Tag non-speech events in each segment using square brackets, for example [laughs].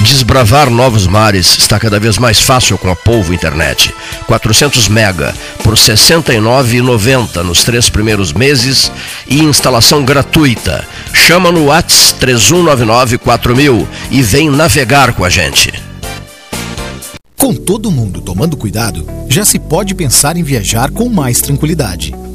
Desbravar novos mares está cada vez mais fácil com a Polvo Internet. 400 mega por R$ 69,90 nos três primeiros meses e instalação gratuita. Chama no Whats 3199 4000 e vem navegar com a gente. Com todo mundo tomando cuidado, já se pode pensar em viajar com mais tranquilidade.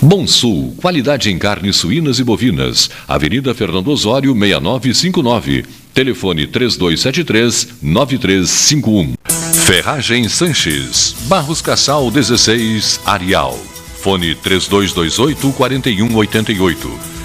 Bom Sul, qualidade em carnes suínas e bovinas. Avenida Fernando Osório, 6959. Telefone 3273-9351. Ferragem Sanches. Barros Cassal 16, Arial. Fone 3228-4188.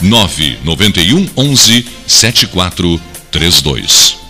991 11 7432.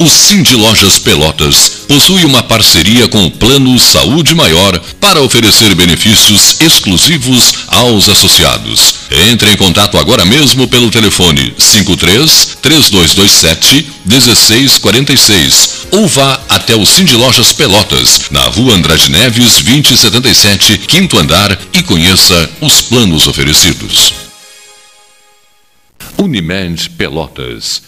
O Cindy Lojas Pelotas possui uma parceria com o Plano Saúde Maior para oferecer benefícios exclusivos aos associados. Entre em contato agora mesmo pelo telefone 53 3227 1646 ou vá até o Cindy Lojas Pelotas, na rua Andrade Neves 2077, quinto andar e conheça os planos oferecidos. Unimed Pelotas,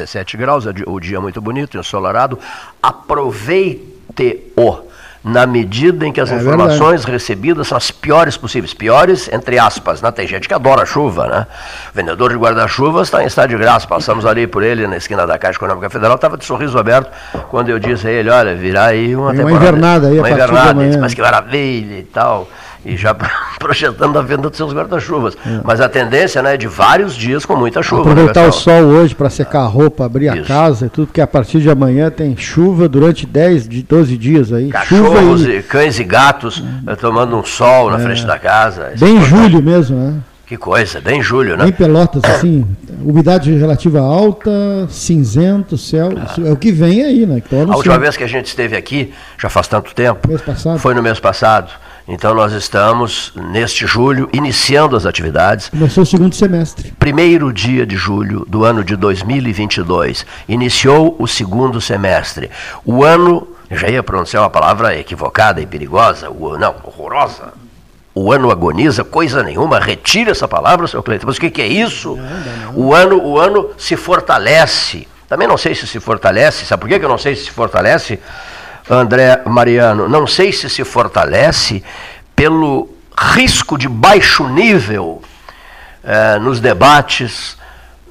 17 graus, é o dia muito bonito, ensolarado. Aproveite-o na medida em que as É informações recebidas são as piores possíveis. Piores, entre aspas, né? Tem gente que adora chuva, né? O vendedor de guarda-chuvas está em estado de graça. Passamos ali por ele na esquina da Caixa Econômica Federal, estava de sorriso aberto quando eu disse a ele, olha, virá aí uma uma temporada. invernada aí a uma invernada. Ele disse, mas que maravilha e tal. E já [laughs] projetando a venda dos seus guarda-chuvas. Mas a tendência né, é de vários dias com muita chuva. né, Aproveitar o pessoal? sol hoje para secar a roupa, abrir a Isso. casa e tudo, porque a partir de amanhã tem chuva durante 10, de 12 dias aí. chuva Cachorros, e cães e gatos eh, tomando um sol na frente da casa. É bem importante. julho mesmo, né? Que coisa, bem julho, né? Bem Pelotas, assim, umidade relativa alta, cinzento, céu, isso é o que vem aí, né? Que tá A última anunciando. vez que a gente esteve aqui, já faz tanto tempo, Mês passado? foi no mês passado. Então nós estamos, neste julho, iniciando as atividades. Começou o segundo semestre. Primeiro dia de julho do ano de 2022. Iniciou o segundo semestre. O ano, eu já ia pronunciar uma palavra equivocada e perigosa, o, não, horrorosa. O ano agoniza, coisa nenhuma, retire essa palavra, seu Cleiton. Mas o que, que é isso? O ano, o ano se fortalece. Também não sei se se fortalece. Sabe por que que eu não sei se se fortalece, André Mariano? Não sei se se fortalece pelo risco de baixo nível eh, nos debates,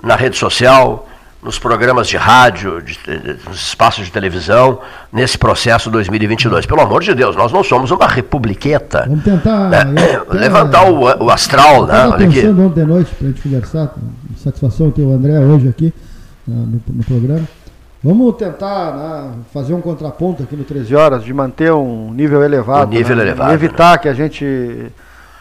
na rede social, nos programas de rádio, de, de, nos espaços de televisão, nesse processo 2022. Pelo amor de Deus, nós não somos uma republiqueta. Vamos tentar É, eu- até- [coughs] levantar o, o astral, né? Estava Olha aqui. ontem de noite para a gente conversar, satisfação ter o André hoje aqui ah, no, no programa. Vamos tentar né, fazer um contraponto aqui no 13 horas, de manter um nível elevado. Um nível né, elevado, E evitar que a gente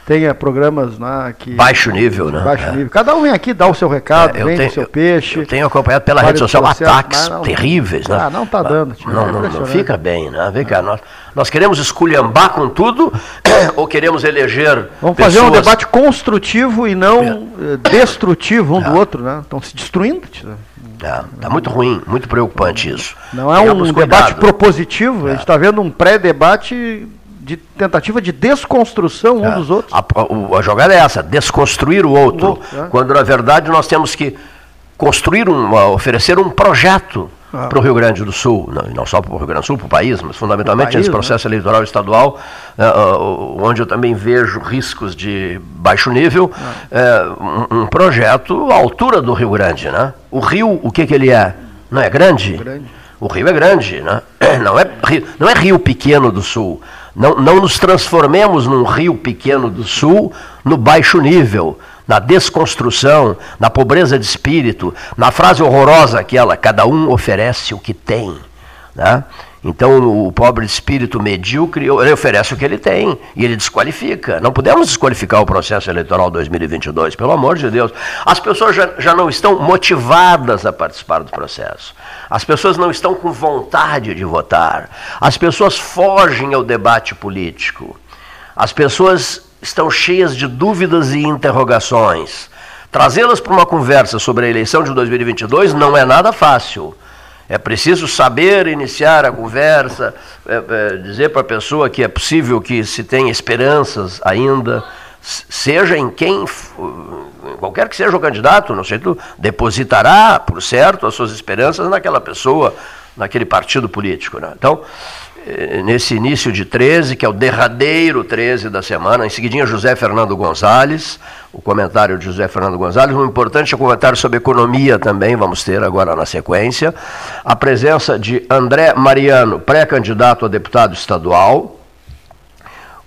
tenha programas né, que. Baixo nível, né? Baixo É. nível. Cada um vem aqui, dá o seu recado, É, tenho- o seu peixe. Eu tenho acompanhado pela rede social ataques não- terríveis, né? Ah, não tá dando, tio, Não, é não, não fica bem, né? Vem cá, nós, nós queremos esculhambar com tudo [clears throat] ou queremos eleger Vamos fazer um pessoas- debate construtivo e não eh, destrutivo um do outro, né? Estão se destruindo. tio. Tá, tá muito ruim, muito preocupante isso. Não é Tenhamos um cuidado. debate propositivo, a gente está vendo um pré-debate de tentativa de desconstrução um É, dos outros. A, o- a jogada é essa, desconstruir o outro. O outro, é. Quando na verdade nós temos que construir um, oferecer um projeto Ah. para o Rio Grande do Sul, não, não só para o Rio Grande do Sul, para o país, mas fundamentalmente país, nesse né? processo eleitoral estadual, eh, ah, onde eu também vejo riscos de baixo nível, Ah. eh, um, um projeto à altura do Rio Grande. Né? O Rio, o que, que ele é? Não é grande? grande? O rio é grande, né? [clears throat] não, é rio, não é rio pequeno do sul. Não, não nos transformemos num rio pequeno do sul no baixo nível, na desconstrução, na pobreza de espírito, na frase horrorosa aquela, cada um oferece o que tem. Né? Então, o pobre espírito medíocre, ele oferece o que ele tem e ele desqualifica. Não podemos desqualificar o processo eleitoral 2022, pelo amor de Deus. As pessoas já, já não estão motivadas a participar do processo. As pessoas não estão com vontade de votar. As pessoas fogem ao debate político. As pessoas estão cheias de dúvidas e interrogações. Trazê-las para uma conversa sobre a eleição de 2022 não é nada fácil. É preciso saber iniciar a conversa, é, é, dizer para a pessoa que é possível que se tenha esperanças ainda, seja em quem, qualquer que seja o candidato, não sei, tu depositará, por certo, as suas esperanças naquela pessoa, naquele partido político. Né? Então, nesse início de 13, que é o derradeiro 13 da semana, em seguidinha José Fernando Gonzalez, o comentário de José Fernando Gonzalez, um importante comentário sobre economia também, vamos ter agora na sequência, a presença de André Mariano, pré-candidato a deputado estadual,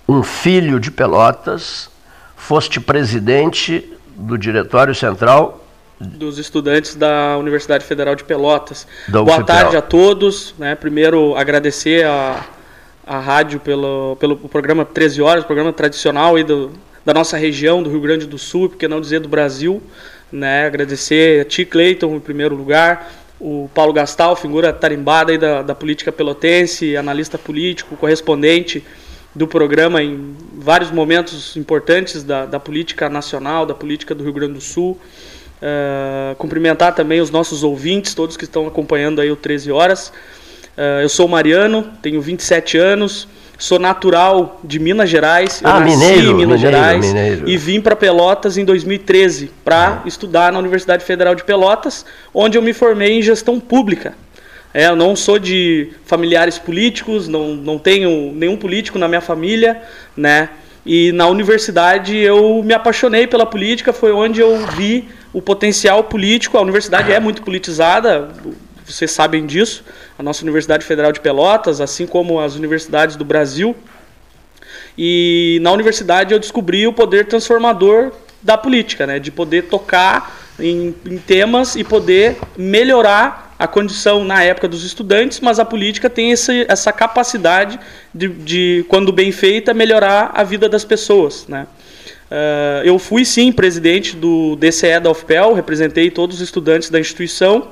um filho de Pelotas, foste presidente do Diretório Central dos estudantes da Universidade Federal de Pelotas. Da Boa tarde a todos. Né? Primeiro, agradecer a, a rádio pelo, pelo programa 13 Horas, programa tradicional aí do, da nossa região, do Rio Grande do Sul, por que não dizer do Brasil. Né? Agradecer a Ti Cleiton, em primeiro lugar, o Paulo Gastal, figura tarimbada aí da, da política pelotense, analista político, correspondente do programa em vários momentos importantes da, da política nacional, da política do Rio Grande do Sul. Uh, cumprimentar também os nossos ouvintes, todos que estão acompanhando aí o 13 Horas. Uh, eu sou Mariano, tenho 27 anos, sou natural de Minas Gerais. Ah, eu nasci mineiro, em Minas mineiro, Gerais mineiro. e vim para Pelotas em 2013 para estudar na Universidade Federal de Pelotas, onde eu me formei em gestão pública. É, eu não sou de familiares políticos, não, não tenho nenhum político na minha família, né? E na universidade eu me apaixonei pela política, foi onde eu vi o potencial político. A universidade é muito politizada, vocês sabem disso. A nossa Universidade Federal de Pelotas, assim como as universidades do Brasil. E na universidade eu descobri o poder transformador da política, né? de poder tocar em, em temas e poder melhorar a condição na época dos estudantes, mas a política tem esse, essa capacidade de, de, quando bem feita, melhorar a vida das pessoas. Né? Uh, eu fui sim presidente do DCE da UFPEL, representei todos os estudantes da instituição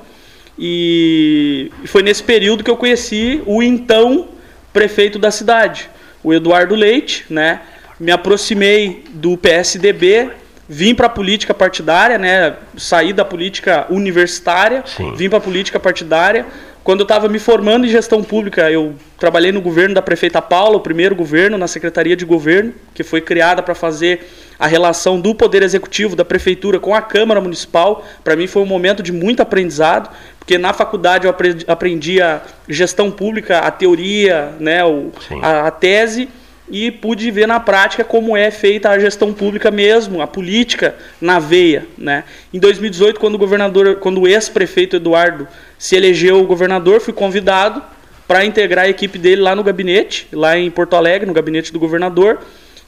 e foi nesse período que eu conheci o então prefeito da cidade, o Eduardo Leite, né? Me aproximei do PSDB, vim para a política partidária, né? Saí da política universitária, Sim. vim para a política partidária. Quando eu estava me formando em gestão pública, eu trabalhei no governo da prefeita Paula, o primeiro governo, na Secretaria de Governo, que foi criada para fazer a relação do Poder Executivo, da Prefeitura com a Câmara Municipal. Para mim foi um momento de muito aprendizado, porque na faculdade eu aprendi a gestão pública, a teoria, né, o, a, a tese, e pude ver na prática como é feita a gestão pública mesmo, a política na veia, né? Em 2018, quando o governador, quando o ex-prefeito Eduardo se elegeu governador, fui convidado para integrar a equipe dele lá no gabinete, lá em Porto Alegre, no gabinete do governador.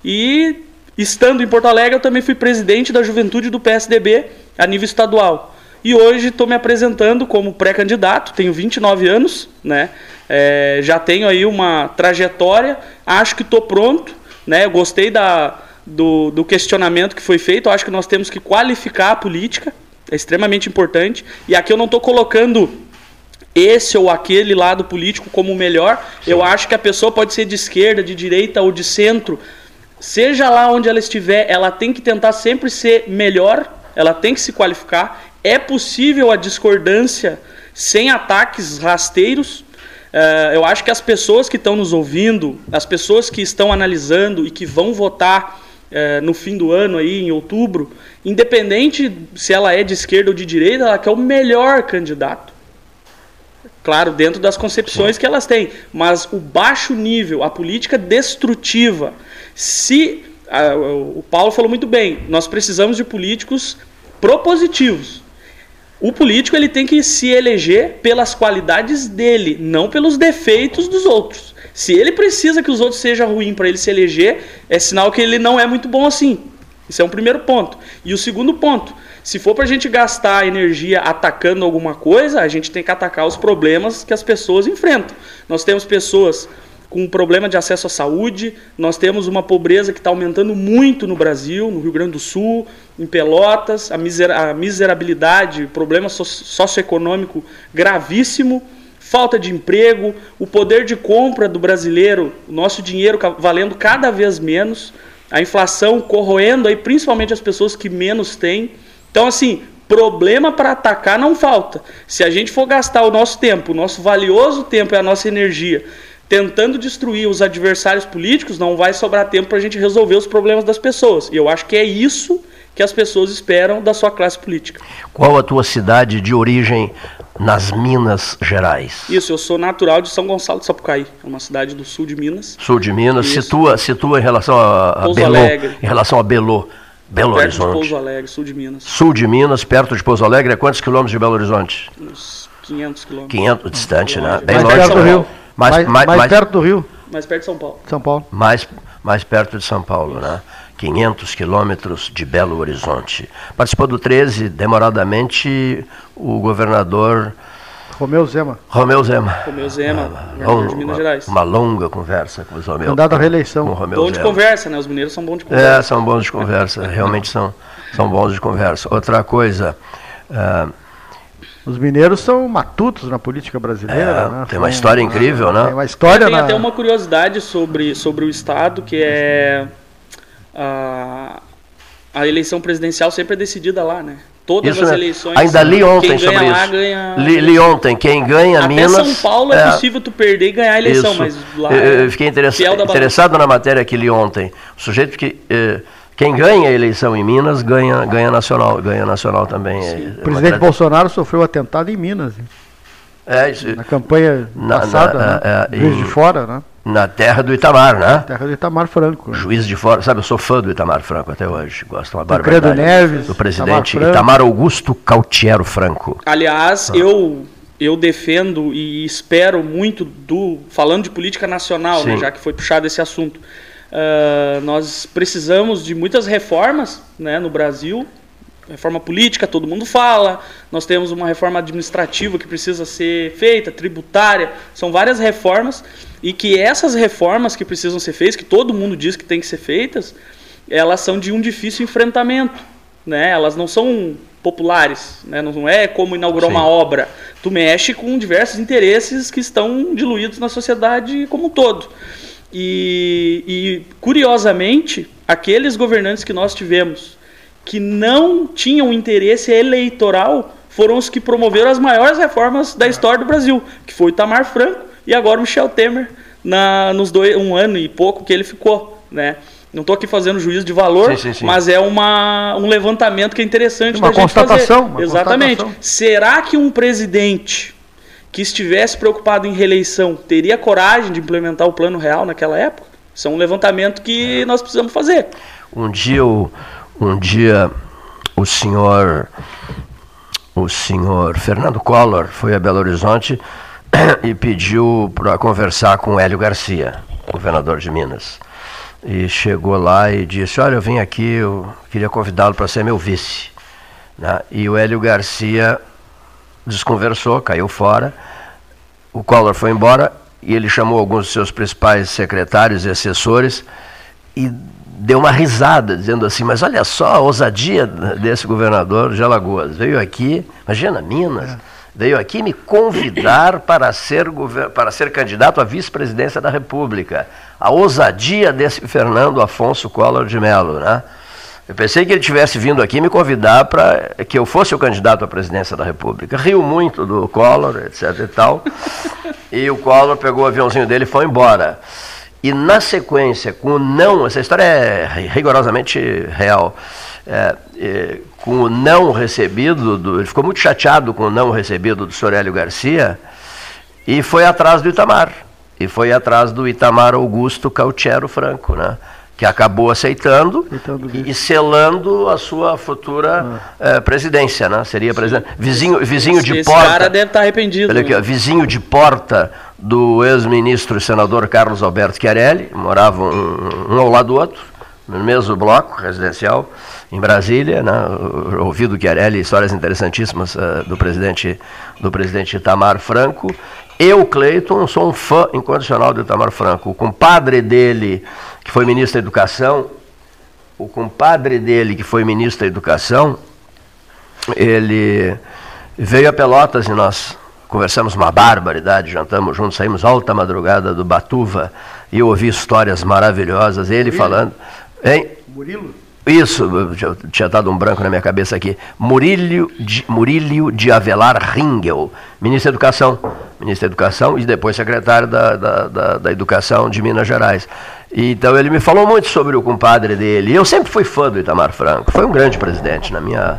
E estando em Porto Alegre, eu também fui presidente da juventude do PSDB a nível estadual. E hoje estou me apresentando como pré-candidato, tenho 29 anos, né? É, já tenho aí uma trajetória, acho que estou pronto, né? Eu gostei da, do, do questionamento que foi feito, eu acho que nós temos que qualificar a política, é extremamente importante. E aqui eu não estou colocando esse ou aquele lado político como o melhor. Sim. Eu acho que a pessoa pode ser de esquerda, de direita ou de centro. Seja lá onde ela estiver, ela tem que tentar sempre ser melhor, ela tem que se qualificar. É possível a discordância sem ataques rasteiros. Uh, eu acho que as pessoas que estão nos ouvindo, as pessoas que estão analisando e que vão votar uh, no fim do ano, aí, em outubro, independente se ela é de esquerda ou de direita, ela quer o melhor candidato. Claro, dentro das concepções que elas têm. Mas o baixo nível, a política destrutiva, se. Uh, o Paulo falou muito bem, nós precisamos de políticos propositivos. O político ele tem que se eleger pelas qualidades dele, não pelos defeitos dos outros. Se ele precisa que os outros sejam ruins para ele se eleger, é sinal que ele não é muito bom assim. Isso é um primeiro ponto. E o segundo ponto, se for para a gente gastar energia atacando alguma coisa, a gente tem que atacar os problemas que as pessoas enfrentam. Nós temos pessoas com problema de acesso à saúde, nós temos uma pobreza que está aumentando muito no Brasil, no Rio Grande do Sul, em Pelotas, a, a miserabilidade, problema socioeconômico gravíssimo falta de emprego, o poder de compra do brasileiro, o nosso dinheiro valendo cada vez menos, a inflação corroendo aí principalmente as pessoas que menos têm. Então, assim, problema para atacar não falta. Se a gente for gastar o nosso tempo, o nosso valioso tempo e a nossa energia tentando destruir os adversários políticos, não vai sobrar tempo para a gente resolver os problemas das pessoas. E eu acho que é isso que as pessoas esperam da sua classe política. Qual a tua cidade de origem nas Minas Gerais. Isso, eu sou natural de São Gonçalo de Sapucaí, é uma cidade do sul de Minas. Sul de Minas, situa, situa em relação a, a Belo, Alegre. em relação a Belo, Belo perto Horizonte. De Pouso Alegre, sul de Minas. Sul de Minas, perto de Pouso Alegre, é quantos quilômetros de Belo Horizonte? Uns 500 quilômetros. 500 distante, né? Bem longe perto do Rio. Mais, mais, mais, mais perto do Rio. Mais perto de São Paulo. São Paulo. Mais, mais perto de São Paulo, né? 500 quilômetros de Belo Horizonte. Participou do 13, demoradamente, o governador Romeu Zema. Romeu Zema. Romeu Zema, uma, de Minas Gerais. Uma longa conversa com o Romeu. Candidato à reeleição. Com Romeu bom Zema. de conversa, né? Os mineiros são bons de conversa. É, são bons de conversa, realmente são, são bons de conversa. Outra coisa. Uh, os mineiros são matutos na política brasileira. É, né? Tem uma história incrível, né? Tem uma história. Tem na... até uma curiosidade sobre, sobre o Estado, que é a, a eleição presidencial sempre é decidida lá, né? Todas isso, as né? eleições. Ainda li ontem sobre lá, isso. Ganha... Li, li, ontem, quem ganha Até Minas. São Paulo é, é, possível tu perder e ganhar a eleição, isso. mas lá. Eu, eu fiquei interessado, interessado na matéria que li ontem. O sujeito que. Eh, quem ganha a eleição em Minas ganha, ganha nacional, ganha nacional também. É, o presidente Bolsonaro sofreu atentado em Minas. É, isso, na campanha na, passada, na, né? é, de fora, né? Na terra do Itamar, né? Na terra do Itamar Franco. Né? Juiz de fora, sabe, eu sou fã do Itamar Franco até hoje, gosto uma barbaridade. Neves, do presidente Itamar, Itamar Augusto Cautiero Franco. Aliás, ah. eu eu defendo e espero muito do falando de política nacional, né, já que foi puxado esse assunto. Uh, nós precisamos de muitas reformas né, no Brasil reforma política, todo mundo fala. Nós temos uma reforma administrativa que precisa ser feita, tributária. São várias reformas e que essas reformas que precisam ser feitas, que todo mundo diz que tem que ser feitas, elas são de um difícil enfrentamento, né? Elas não são populares, né? Não é como inaugurar Sim. uma obra. Tu mexe com diversos interesses que estão diluídos na sociedade como um todo. E, e curiosamente, aqueles governantes que nós tivemos que não tinham interesse eleitoral foram os que promoveram as maiores reformas da história do Brasil, que foi o Itamar Franco e agora o Michel Temer na, nos dois, um ano e pouco que ele ficou, né? Não estou aqui fazendo juízo de valor, sim, sim, sim. mas é uma, um levantamento que é interessante uma constatação, Uma Exatamente. Constatação. Será que um presidente que estivesse preocupado em reeleição teria coragem de implementar o plano real naquela época? Isso é um levantamento que nós precisamos fazer. Um dia um dia o senhor o senhor Fernando Collor foi a Belo Horizonte [coughs] e pediu para conversar com Hélio Garcia, governador de Minas. E chegou lá e disse: Olha, eu vim aqui, eu queria convidá-lo para ser meu vice. Né? E o Hélio Garcia desconversou, caiu fora. O Collor foi embora e ele chamou alguns de seus principais secretários e assessores e deu uma risada, dizendo assim: Mas olha só a ousadia desse governador de Alagoas. Veio aqui, imagina, Minas, é. veio aqui me convidar para ser, para ser candidato à vice-presidência da República. A ousadia desse Fernando Afonso Collor de Mello, né? Eu pensei que ele tivesse vindo aqui me convidar para que eu fosse o candidato à presidência da República. Riu muito do Collor, etc e tal. e o Collor pegou o aviãozinho dele e foi embora. E na sequência, com o não, essa história é rigorosamente real, é, é, com o não recebido, do, ele ficou muito chateado com o não recebido do Sorélio Garcia e foi atrás do Itamar. E foi atrás do Itamar Augusto Cautiero Franco, né? Que acabou aceitando, e, e, selando a sua futura ah. presidência, né? Seria presidente. Vizinho, vizinho esse, de esse porta. Esse cara deve estar tá arrependido. Olha aqui, ó, vizinho de porta do ex-ministro e senador Carlos Alberto Chiarelli, moravam um, um, ao lado do outro, no mesmo bloco residencial, em Brasília, né, ouvido Chiarelli, histórias interessantíssimas uh, do presidente do presidente Itamar Franco. Eu, Cleiton, sou um fã incondicional do Itamar Franco. O compadre dele, que foi ministro da Educação, o compadre dele, que foi ministro da Educação, ele veio a Pelotas e nós conversamos uma barbaridade, jantamos juntos, saímos alta madrugada do Batuva e eu ouvi histórias maravilhosas, ele Murilo. falando. Hein? Murilo? Isso, tinha dado um branco na minha cabeça aqui. Murílio de, Murílio de Avelar Ringel, ministro da Educação. Ministro da Educação e depois secretário da, da, da, da Educação de Minas Gerais. Então ele me falou muito sobre o compadre dele. Eu sempre fui fã do Itamar Franco. Foi um grande presidente na minha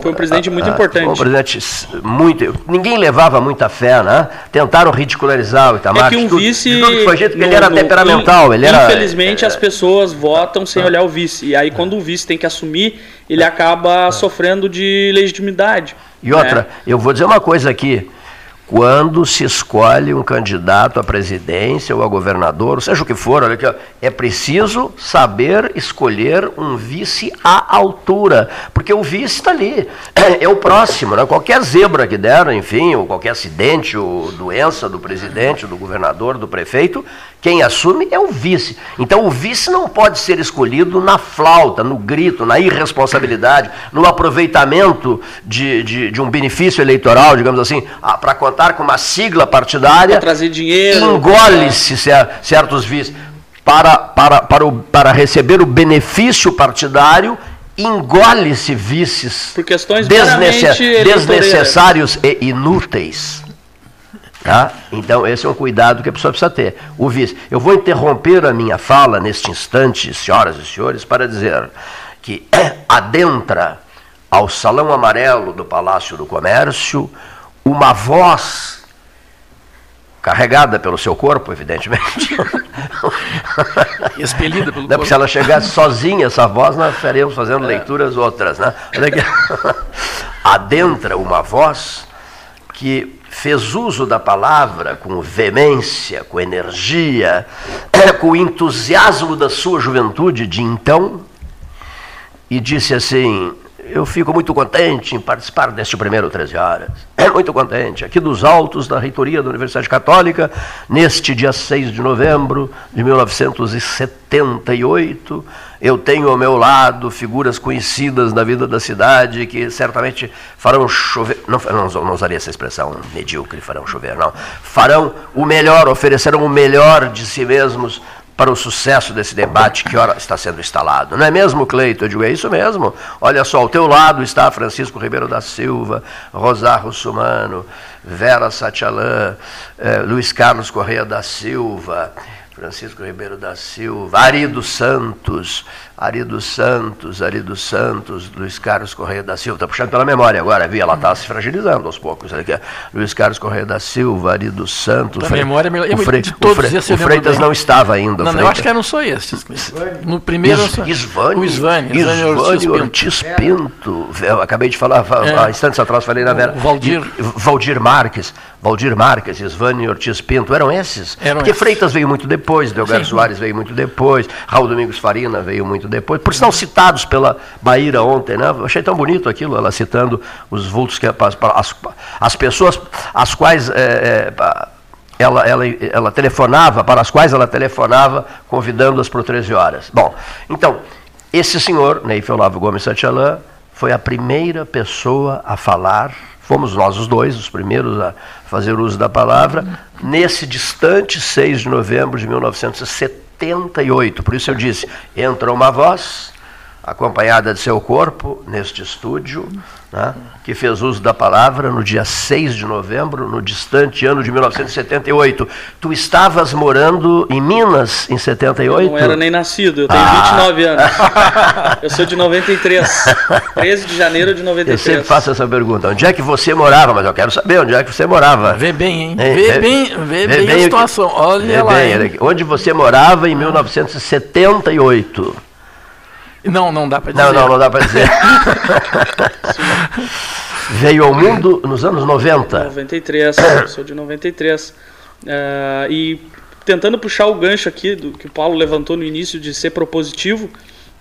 foi um presidente muito ah, importante. Foi um presidente muito. Ninguém levava muita fé, né? Tentaram ridicularizar o Itamar. É que um vice. Tudo, que foi dito no, ele era no, temperamental. ele era, infelizmente, é, as pessoas votam sem olhar o vice. E aí, quando o vice tem que assumir, ele acaba é. sofrendo de legitimidade. E outra, né? eu vou dizer uma coisa aqui quando se escolhe um candidato à presidência ou a governador, seja o que for, olha aqui, é preciso saber escolher um vice à altura, porque o vice está ali, é, é, o próximo, né? qualquer zebra que der, enfim, ou qualquer acidente ou doença do presidente, do governador, do prefeito, quem assume é o vice. Então o vice não pode ser escolhido na flauta, no grito, na irresponsabilidade, no aproveitamento de, de, de um benefício eleitoral, digamos assim, ah, para contar com uma sigla partidária. Trazer dinheiro. Engole-se certos vices. Para, para, para, o, para receber o benefício partidário, engole-se vices Por questões desnecess, desnecessários e inúteis. Tá? Então, esse é um cuidado que a pessoa precisa ter. O vice. Eu vou interromper a minha fala neste instante, senhoras e senhores, para dizer que [clears throat] adentra ao salão amarelo do Palácio do Comércio uma voz carregada pelo seu corpo, evidentemente. Expelida pelo Não, corpo. Se ela chegasse sozinha, essa voz, nós estaríamos fazendo leituras outras. Né? Adentra uma voz que fez uso da palavra com veemência, com energia, [clears throat] com o entusiasmo da sua juventude de então, e disse assim: Eu fico muito contente em participar deste primeiro 13 horas. É muito contente, aqui dos altos da reitoria da Universidade Católica, neste dia 6 de novembro de 1978 eu tenho ao meu lado figuras conhecidas da vida da cidade que certamente farão chover. Não, não, não usaria essa expressão medíocre, farão chover, não. Farão o melhor, oferecerão o melhor de si mesmos para o sucesso desse debate que ora está sendo instalado. Não é mesmo, Cleito? Eu digo, é isso mesmo. Olha só, ao teu lado está Francisco Ribeiro da Silva, Rosar Russumano, Vera Satialã, eh, Luiz Carlos Correia da Silva, Francisco Ribeiro da Silva, Arido Santos, Arido Santos, Arido Santos, Luiz Carlos Correia da Silva, está puxando pela memória agora, viu? Ela está se fragilizando aos poucos. Aqui. Luiz Carlos Correia da Silva, Arido Santos. A memória é o, Fre de todos, o, Fre o Freitas não estava ainda. Não, não, eu acho que eram só esses. No primeiro. Is, Isvani, o Isvani, Isvani, Ortiz, Ortiz Pinto. Eu acabei de falar, é. há instantes atrás falei na Vera. Valdir. Valdir Marques. Valdir Marques, Isvani Ortiz Pinto, eram esses? Eram Porque esses. Freitas veio muito depois, Delgado Soares veio muito depois, Raul Domingos Farina veio muito depois, por sinal citados pela Maíra ontem, né? Eu achei tão bonito aquilo, ela citando os vultos que as, as pessoas as quais é, é, ela, ela, ela telefonava, para as quais ela telefonava, convidando-as para o 13 horas. Bom, então, esse senhor, Neif Olavo Gomes Santialã, foi a primeira pessoa a falar Fomos nós os dois, os primeiros a fazer uso da palavra, nesse distante 6 de novembro de 1978. Por isso eu disse: entra uma voz, acompanhada de seu corpo, neste estúdio, né, que fez uso da palavra no dia 6 de novembro, no distante ano de 1978. Tu estavas morando em Minas em 78? Eu não era nem nascido, eu tenho ah. 29 anos. [laughs] eu sou de 93, 13 de janeiro de 93. Eu sempre faço essa pergunta, onde é que você morava? Mas eu quero saber onde é que você morava. Vê bem, hein? Vê, vê bem, vê, vê bem, a situação, olha vê lá. Bem, onde você morava em 1978? Não, não dá para dizer. Não, não, não dá para dizer. [laughs] Veio ao mundo nos anos 90. 93, [coughs] sou de 93. Uh, e tentando puxar o gancho aqui do que o Paulo levantou no início de ser propositivo,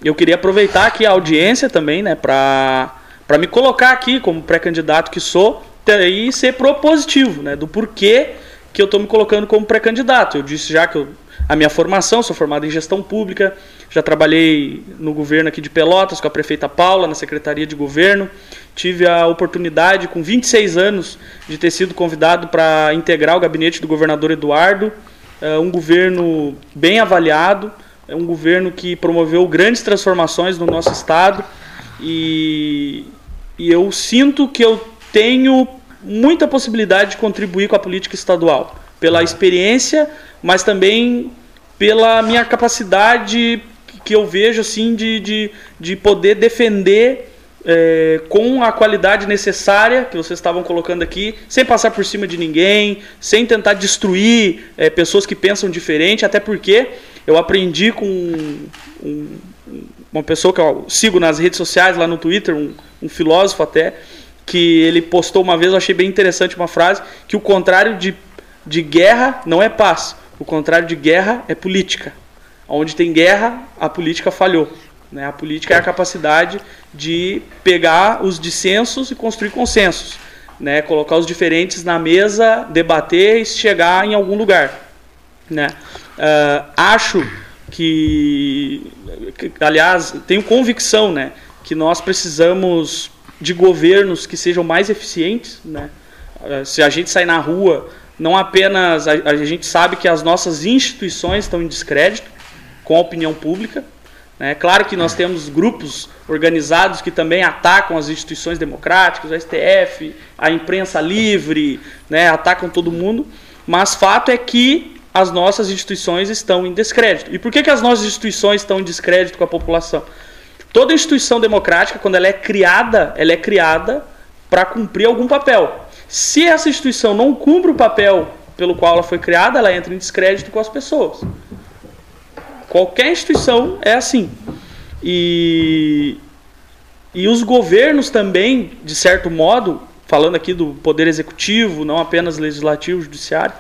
eu queria aproveitar aqui a audiência também, né, para me colocar aqui como pré-candidato que sou e ser propositivo, né, do porquê que eu estou me colocando como pré-candidato. Eu disse já que eu, a minha formação, sou formado em gestão pública, já trabalhei no governo aqui de Pelotas com a prefeita Paula, na Secretaria de Governo. Tive a oportunidade, com 26 anos, de ter sido convidado para integrar o gabinete do governador Eduardo. É um governo bem avaliado, é um governo que promoveu grandes transformações no nosso estado. E, e eu sinto que eu tenho muita possibilidade de contribuir com a política estadual, pela experiência, mas também pela minha capacidade que eu vejo assim de, de, de poder defender é, com a qualidade necessária que vocês estavam colocando aqui, sem passar por cima de ninguém, sem tentar destruir é, pessoas que pensam diferente, até porque eu aprendi com um, uma pessoa que eu sigo nas redes sociais, lá no Twitter, um, um filósofo até, que ele postou uma vez, eu achei bem interessante uma frase, que o contrário de, de guerra não é paz, o contrário de guerra é política. Onde tem guerra, a política falhou. Né? A política é a capacidade de pegar os dissensos e construir consensos. Né? Colocar os diferentes na mesa, debater e chegar em algum lugar. Né? Uh, acho que, que, aliás, tenho convicção né, que nós precisamos de governos que sejam mais eficientes. Né? Uh, se a gente sair na rua, não apenas a, a gente sabe que as nossas instituições estão em descrédito, com a opinião pública. É claro que nós temos grupos organizados que também atacam as instituições democráticas, o STF, a imprensa livre, né, atacam todo mundo, mas fato é que as nossas instituições estão em descrédito. E por que, que as nossas instituições estão em descrédito com a população? Toda instituição democrática, quando ela é criada, ela é criada para cumprir algum papel. Se essa instituição não cumpre o papel pelo qual ela foi criada, ela entra em descrédito com as pessoas. Qualquer instituição é assim. E, e os governos também, de certo modo, falando aqui do poder executivo, não apenas legislativo, judiciário,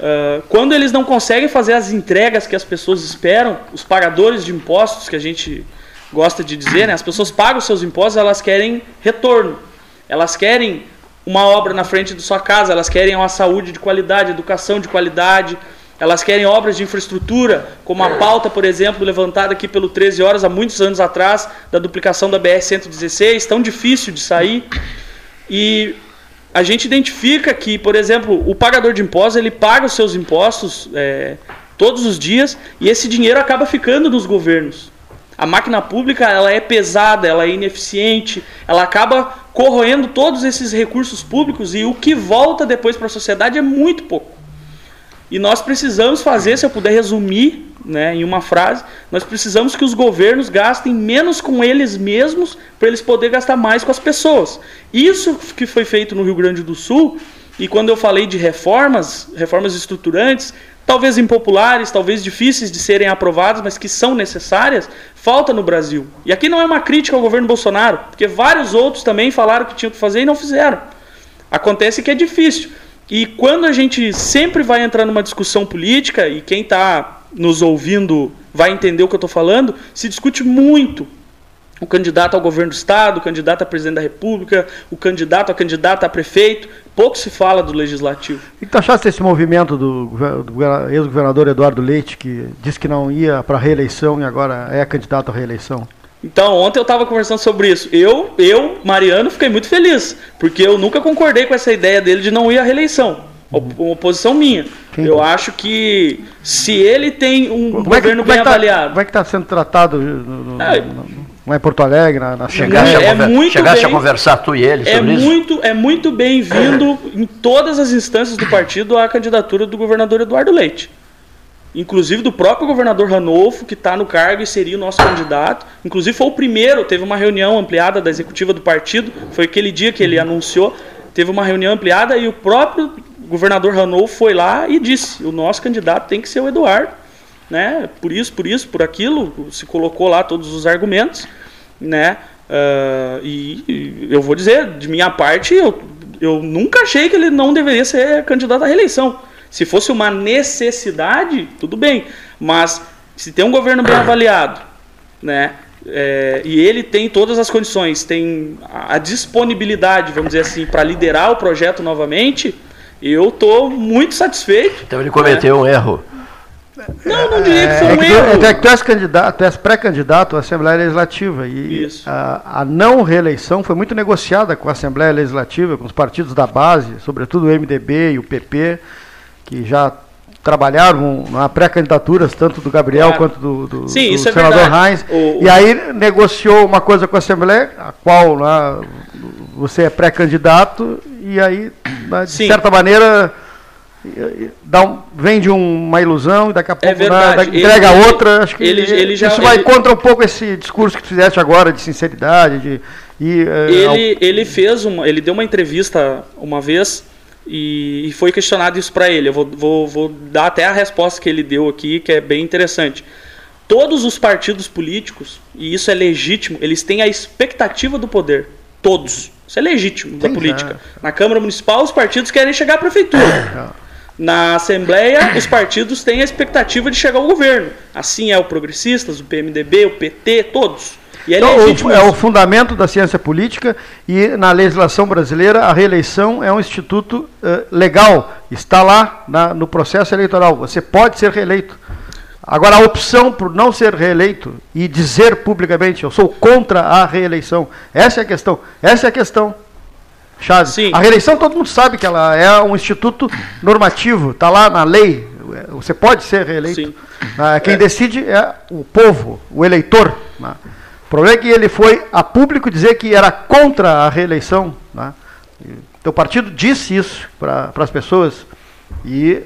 uh, quando eles não conseguem fazer as entregas que as pessoas esperam, os pagadores de impostos, que a gente gosta de dizer, né, as pessoas pagam seus impostos, elas querem retorno. Elas querem uma obra na frente da sua casa, elas querem uma saúde de qualidade, educação de qualidade, elas querem obras de infraestrutura, como a pauta, por exemplo, levantada aqui pelo 13 Horas há muitos anos atrás, da duplicação da BR-116, tão difícil de sair. E a gente identifica que, por exemplo, o pagador de impostos, ele paga os seus impostos é, todos os dias e esse dinheiro acaba ficando nos governos. A máquina pública ela é pesada, ela é ineficiente, ela acaba corroendo todos esses recursos públicos e o que volta depois para a sociedade é muito pouco. E nós precisamos fazer, se eu puder resumir né, em uma frase, nós precisamos que os governos gastem menos com eles mesmos para eles poderem gastar mais com as pessoas. Isso que foi feito no Rio Grande do Sul, e quando eu falei de reformas, reformas estruturantes, talvez impopulares, talvez difíceis de serem aprovadas, mas que são necessárias, falta no Brasil. E aqui não é uma crítica ao governo Bolsonaro, porque vários outros também falaram que tinham que fazer e não fizeram. Acontece que é difícil. E quando a gente sempre vai entrar numa discussão política, e quem está nos ouvindo vai entender o que eu estou falando, se discute muito o candidato ao governo do Estado, o candidato a presidente da República, o candidato a candidato a prefeito. Pouco se fala do legislativo. O que tu achaste desse movimento do, do ex-governador Eduardo Leite, que disse que não ia para a reeleição e agora é candidato à reeleição? Então, ontem eu estava conversando sobre isso. Eu, eu, Mariano, fiquei muito feliz, porque eu nunca concordei com essa ideia dele de não ir à reeleição. Uhum. Uma oposição minha. Quem eu acho que se ele tem um como governo é que, bem é avaliado. como é que está sendo tratado? No, no, é, lá em Porto Alegre, na, na chegaste, é a, conver muito chegaste bem, a conversar tu e ele é sobre isso? muito, É muito bem-vindo em todas as instâncias do partido a candidatura do governador Eduardo Leite. Inclusive do próprio governador Ranolfo, que está no cargo e seria o nosso candidato. Inclusive foi o primeiro, teve uma reunião ampliada da executiva do partido, foi aquele dia que ele anunciou, teve uma reunião ampliada e o próprio governador Ranolfo foi lá e disse, o nosso candidato tem que ser o Eduardo né? Por isso, por isso, por aquilo, se colocou lá todos os argumentos, né? Uh, e, e, eu vou dizer, de minha parte, eu, eu nunca achei que ele não deveria ser candidato à reeleição. Se fosse uma necessidade, tudo bem. Mas se tem um governo bem avaliado, né? É, e ele tem todas as condições, tem a, a disponibilidade, vamos dizer assim, para liderar o projeto novamente, eu estou muito satisfeito. Então ele cometeu né? um erro. Não, não diria que foi é, um que erro. Tu, é que tu és candidato, tu és pré-candidato à Assembleia Legislativa e a, a, não reeleição foi muito negociada com a Assembleia Legislativa, com os partidos da base, sobretudo o MDB e o PP, que já trabalharam na pré-candidaturas tanto do Gabriel claro. quanto do, do, Sim, do isso senador é Reins. O, e aí negociou uma coisa com a Assembleia, a qual lá, você é pré-candidato, e aí, de Sim. certa maneira dá um, vende uma ilusão e daqui a pouco é dá, dá, entrega ele, outra. Acho que ele, ele já, isso vai contra um pouco esse discurso que tu fizeste agora de sinceridade. De, e, ele, ao... ele fez uma, ele deu uma entrevista uma vez e, e foi questionado isso para ele. Eu vou, vou, vou dar até a resposta que ele deu aqui, que é bem interessante. Todos os partidos políticos, e isso é legítimo, eles têm a expectativa do poder. Todos. Isso é legítimo da política. É. Na Câmara Municipal, os partidos querem chegar à prefeitura. Na Assembleia, os partidos têm a expectativa de chegar ao governo. Assim é o Progressistas, o PMDB, o PT, todos. E é, então, é o fundamento da ciência política e na legislação brasileira a reeleição é um instituto uh, legal, está lá na, no processo eleitoral. Você pode ser reeleito. Agora, a opção por não ser reeleito e dizer publicamente eu sou contra a reeleição, essa é a questão. Essa é a questão. Chave. Sim. A reeleição todo mundo sabe que ela é um instituto normativo, está lá na lei. Você pode ser reeleito. Ah, quem é. decide é o povo, o eleitor. Né? O problema é que ele foi a público dizer que era contra a reeleição. Né? O partido disse isso para as pessoas. E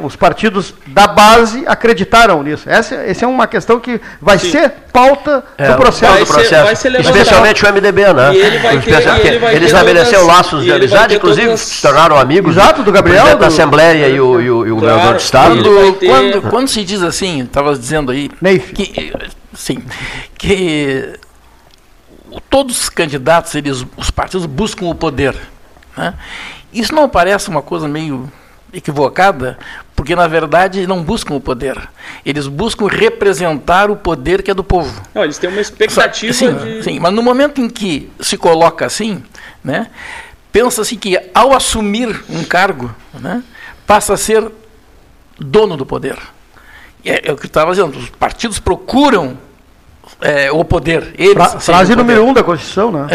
os partidos da base acreditaram nisso. Essa, essa é uma questão que vai Sim. ser pauta é, do processo. do processo. Ser, Especialmente o MDB, né? ele vai ter, ele, ele estabeleceram laços de amizade, inclusive todas... se tornaram amigos. Exato, do Gabriel. da Assembleia e o, e o, e o claro, governador do Estado. Ter... Quando, quando se diz assim, estava dizendo aí, que, sim, que todos os candidatos, eles, os partidos buscam o poder. Né? Isso não parece uma coisa meio equivocada, porque na verdade não buscam o poder. Eles buscam representar o poder que é do povo. Não, eles têm uma expectativa sim, de... sim, mas no momento em que se coloca assim, né, pensa-se que ao assumir um cargo, né, passa a ser dono do poder. É, é o que eu estava dizendo, os partidos procuram é, o poder. Fra frase número um da Constituição, né?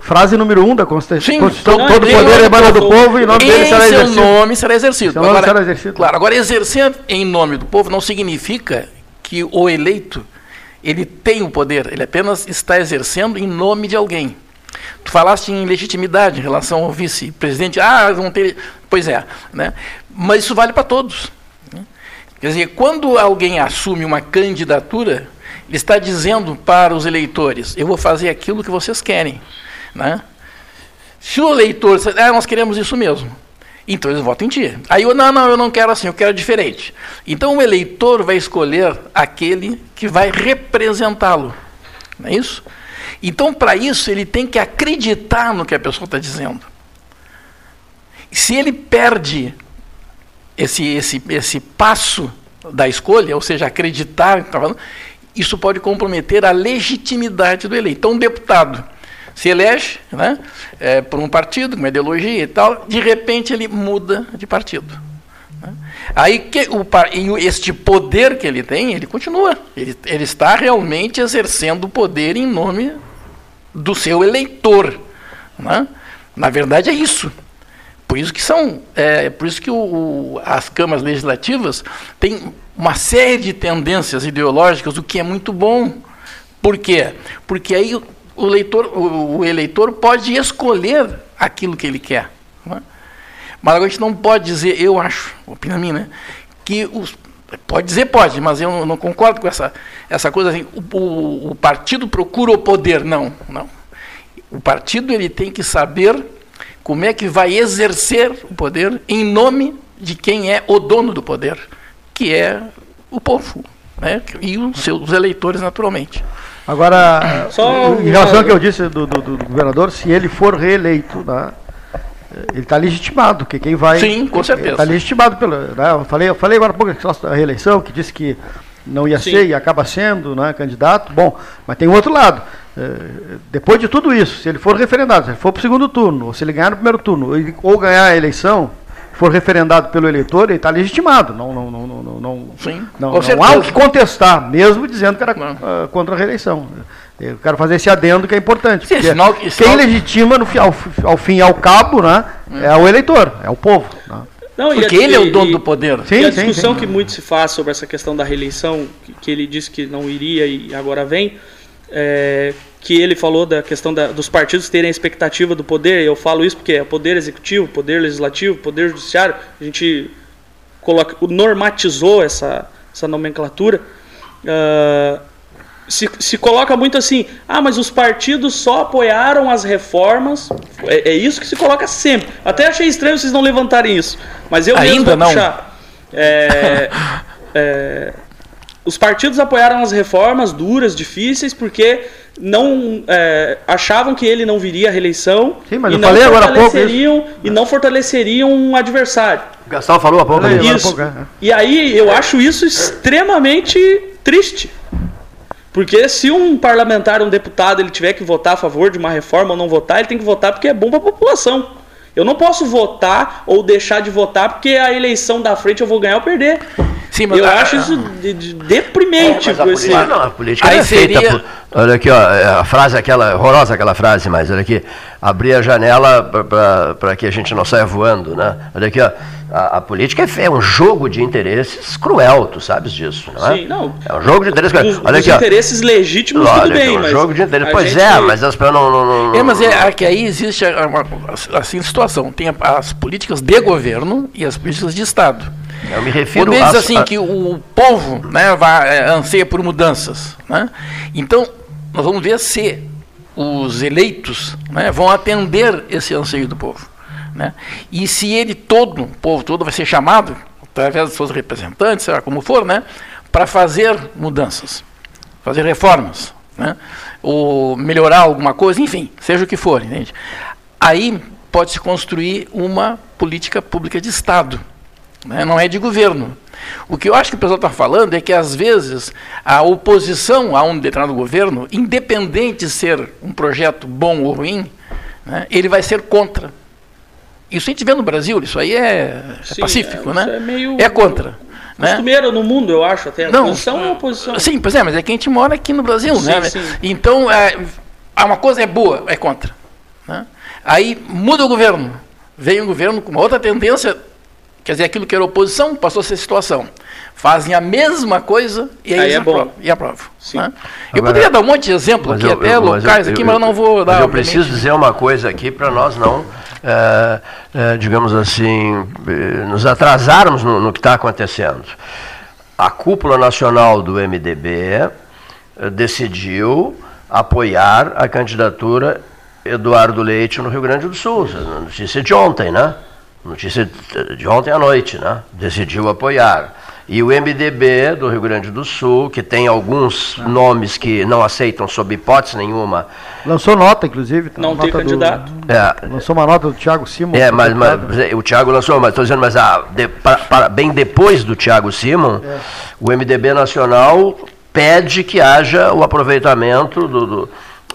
Frase número um da Constituição. Constituição todo poder emana do povo e nome dele será exercido. Seu nome será exercido. Seu agora, será exercido. Claro, agora exercer em nome do povo não significa que o eleito ele tem o poder, ele apenas está exercendo em nome de alguém. Tu falaste em legitimidade em relação ao vice-presidente. Ah, não tem. Pois é, né? Mas isso vale para todos. Né? Quer dizer, quando alguém assume uma candidatura, ele está dizendo para os eleitores: eu vou fazer aquilo que vocês querem. Né? Se o eleitor ah, nós queremos isso mesmo, então eles votam em ti. Aí eu, não, não, eu não quero assim, eu quero diferente. Então o eleitor vai escolher aquele que vai representá-lo. Não é isso? Então, para isso, ele tem que acreditar no que a pessoa está dizendo. Se ele perde esse, esse, esse passo da escolha, ou seja, acreditar, isso pode comprometer a legitimidade do eleito. Então, um deputado se elege né, é, por um partido, com ideologia e tal, de repente ele muda de partido. Né? Aí que o, este poder que ele tem, ele continua. Ele, ele está realmente exercendo o poder em nome do seu eleitor. Né? Na verdade é isso. Por isso que são, é, por isso que o, o, as câmaras legislativas têm uma série de tendências ideológicas, o que é muito bom. Por quê? Porque aí o, leitor, o, eleitor pode escolher aquilo que ele quer. É? Mas a gente não pode dizer, eu acho, opina minha, né, que os, pode dizer pode, mas eu não, concordo com essa, essa coisa assim, o, o partido procura o poder, não, não. O partido ele tem que saber como é que vai exercer o poder em nome de quem é o dono do poder, que é o povo, né? e os seus eleitores, naturalmente. Agora, [coughs] Só em relação ao que eu disse do, do, do governador, se ele for reeleito, né, ele está legitimado, que quem vai. Sim, com certeza. Está legitimado pelo. Né, eu, falei, eu falei agora há pouco da reeleição, que disse que não ia Sim. ser e acaba sendo né, candidato. Bom, mas tem o outro lado. É, depois de tudo isso, se ele for referendado, se ele for para o segundo turno, ou se ele ganhar no primeiro turno, ou ganhar a eleição, for referendado pelo eleitor, ele está legitimado. Não, não, não, não, não, Sim, não, não há o que contestar, mesmo dizendo que era uh, contra a reeleição. Eu quero fazer esse adendo que é importante. Sim, sinal, quem sinal... legitima, no, ao, ao fim e ao cabo, né, hum. é o eleitor, é o povo. Né? Não, porque a, ele é o dono e, do poder. Sim, e a discussão sim, sim. que muito se faz sobre essa questão da reeleição, que, que ele disse que não iria e agora vem, é, que ele falou da questão da, dos partidos terem a expectativa do poder, eu falo isso porque é poder executivo, poder legislativo, poder judiciário, a gente coloca, normatizou essa, essa nomenclatura. Uh, se, se coloca muito assim, ah, mas os partidos só apoiaram as reformas. É, é, isso que se coloca sempre. Até achei estranho vocês não levantarem isso. Mas eu Ainda não. puxar. É, [laughs] é, os partidos apoiaram as reformas duras, difíceis, porque não é, achavam que ele não viria à reeleição Sim, mas e, eu não falei agora fortaleceriam, e não fortaleceriam um adversário. O Gastão falou há pouco. Isso. Pouco, é. E aí eu acho isso extremamente triste. Porque se um parlamentar, um deputado, ele tiver que votar a favor de uma reforma ou não votar, ele tem que votar porque é bom para a população. Eu não posso votar ou deixar de votar porque a eleição da frente eu vou ganhar ou perder. Sim, mas eu a, acho isso de, de deprimente. É, mas a política, não, a política Aí é seria... feita por, Olha aqui, ó, é, a frase aquela, horrorosa aquela frase, mas olha aqui, abrir a janela para que a gente não saia voando, né? Olha aqui, ó, a, a política é, é, um jogo de interesses cruel, tu sabes disso, não é? Sim, não. É um jogo de interesses cruel. Os, olha aqui, interesses ó, legítimos, olha tudo bem, aqui, um mas... jogo de interesses, pois gente... é, mas as pessoas não, não, não... É, mas é que aí existe uma assim, situação, tem as políticas de governo e as políticas de Estado. Eu me refiro Quando assim a... que o povo né, vai, é, anseia por mudanças. Né? Então, nós vamos ver se os eleitos né, vão atender esse anseio do povo. Né? E se ele todo, o povo todo, vai ser chamado, através dos seus representantes, será como for, né, para fazer mudanças, fazer reformas, né, ou melhorar alguma coisa, enfim, seja o que for. Entende? Aí pode-se construir uma política pública de Estado né? não é de governo. O que eu acho que o pessoal está falando é que, às vezes, a oposição a um determinado governo, independente de ser um projeto bom ou ruim, né, ele vai ser contra. Isso a gente vê no Brasil, isso aí é, é Sim, pacífico, é, né? É, meio é contra. Né? Costumeiro no mundo, eu acho, até. A não, oposição é oposição. Sim, pois é, mas é que a gente mora aqui no Brasil, sim, né? Sim. Então, é, uma coisa é boa, é contra. Né? Aí muda o governo. Vem um governo com uma outra tendência Quer dizer, aquilo que era oposição passou a ser situação. Fazem a mesma coisa e aí, aí é aprovam. E aprovam né? Eu Agora, poderia dar um monte de exemplo aqui, eu, até eu, locais eu, aqui, mas eu não vou dar. Eu preciso dizer uma coisa aqui para nós não, é, é, digamos assim, eh, nos atrasarmos no, no que está acontecendo. A cúpula nacional do MDB decidiu apoiar a candidatura Eduardo Leite no Rio Grande do Sul. Notícia de ontem, né? Notícia de ontem à noite, né? decidiu apoiar. E o MDB do Rio Grande do Sul, que tem alguns é. nomes que não aceitam sob hipótese nenhuma. Lançou nota, inclusive. Não tem candidato. Do, é, lançou uma nota do Tiago Simon. É, mas, mas, o Tiago lançou, mas estou dizendo, mas ah, de, para, para, bem depois do Tiago Simon, é. o MDB Nacional pede que haja o aproveitamento do, do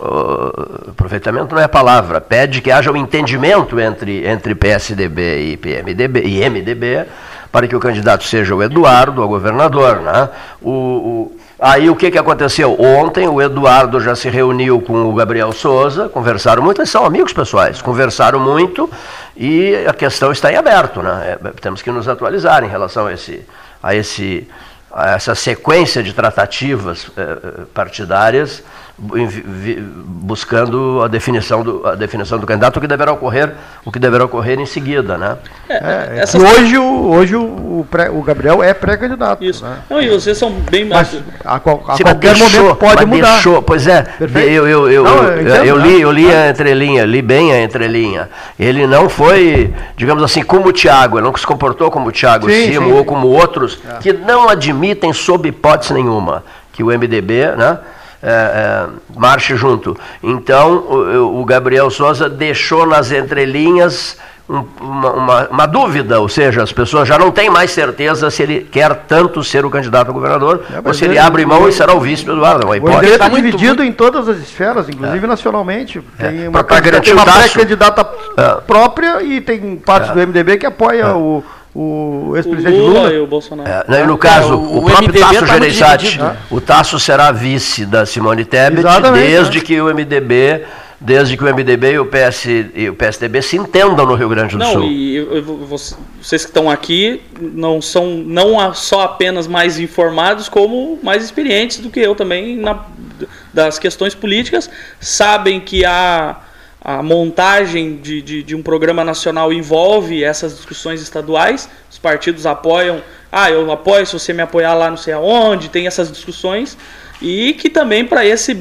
uh, aproveitamento não é a palavra, pede que haja um entendimento entre, entre PSDB e PMDB e MDB para que o candidato seja o Eduardo, o governador. Né? O, o, aí o que, que aconteceu? Ontem o Eduardo já se reuniu com o Gabriel Souza, conversaram muito, eles são amigos pessoais, conversaram muito e a questão está em aberto. Né? É, temos que nos atualizar em relação a esse, a esse essa sequência de tratativas eh, partidárias buscando a definição do, a definição do candidato, o que deverá ocorrer, o que deverá ocorrer em seguida, né? É, é, é hoje, o, hoje o, pré, o Gabriel é pré-candidato. Isso. Né? Não, e vocês são bem mais. A, qual, a qualquer deixou, momento pode mudar. Deixou, pois é. Eu, eu, eu, não, eu, entendo, eu, li, eu li a entrelinha, li bem a entrelinha. Ele não foi, digamos assim, como o Tiago, ele não se comportou como o Tiago Simo ou como outros é. que não admitem sob hipótese nenhuma que o MDB, né? É, é, marche junto. Então, o, o, Gabriel Souza deixou nas entrelinhas um, uma, uma, uma, dúvida, ou seja, as pessoas já não têm mais certeza se ele quer tanto ser o candidato a governador é, ou se ele, ele abre mão e será o vice do Eduardo. O MDB está dividido muito... em todas as esferas, inclusive é. nacionalmente. É. Tem uma, uma pré-candidata é. própria e tem parte do MDB que apoia o o ex-presidente Lula, Lula, e o Bolsonaro. É, né, no caso, o, o, próprio MDB Tasso tá Gereissati, o Tasso será vice da Simone Tebet Exatamente, desde né? que o MDB desde que o MDB e o, PS, e o PSDB se entendam no Rio Grande do não, Sul. E eu, eu, vocês que estão aqui não são não só apenas mais informados, como mais experientes do que eu também na, das questões políticas, sabem que há a montagem de, de, de, um programa nacional envolve essas discussões estaduais. Os partidos apoiam, ah, eu apoio se você me apoiar lá não sei aonde, tem essas discussões. E que também para essa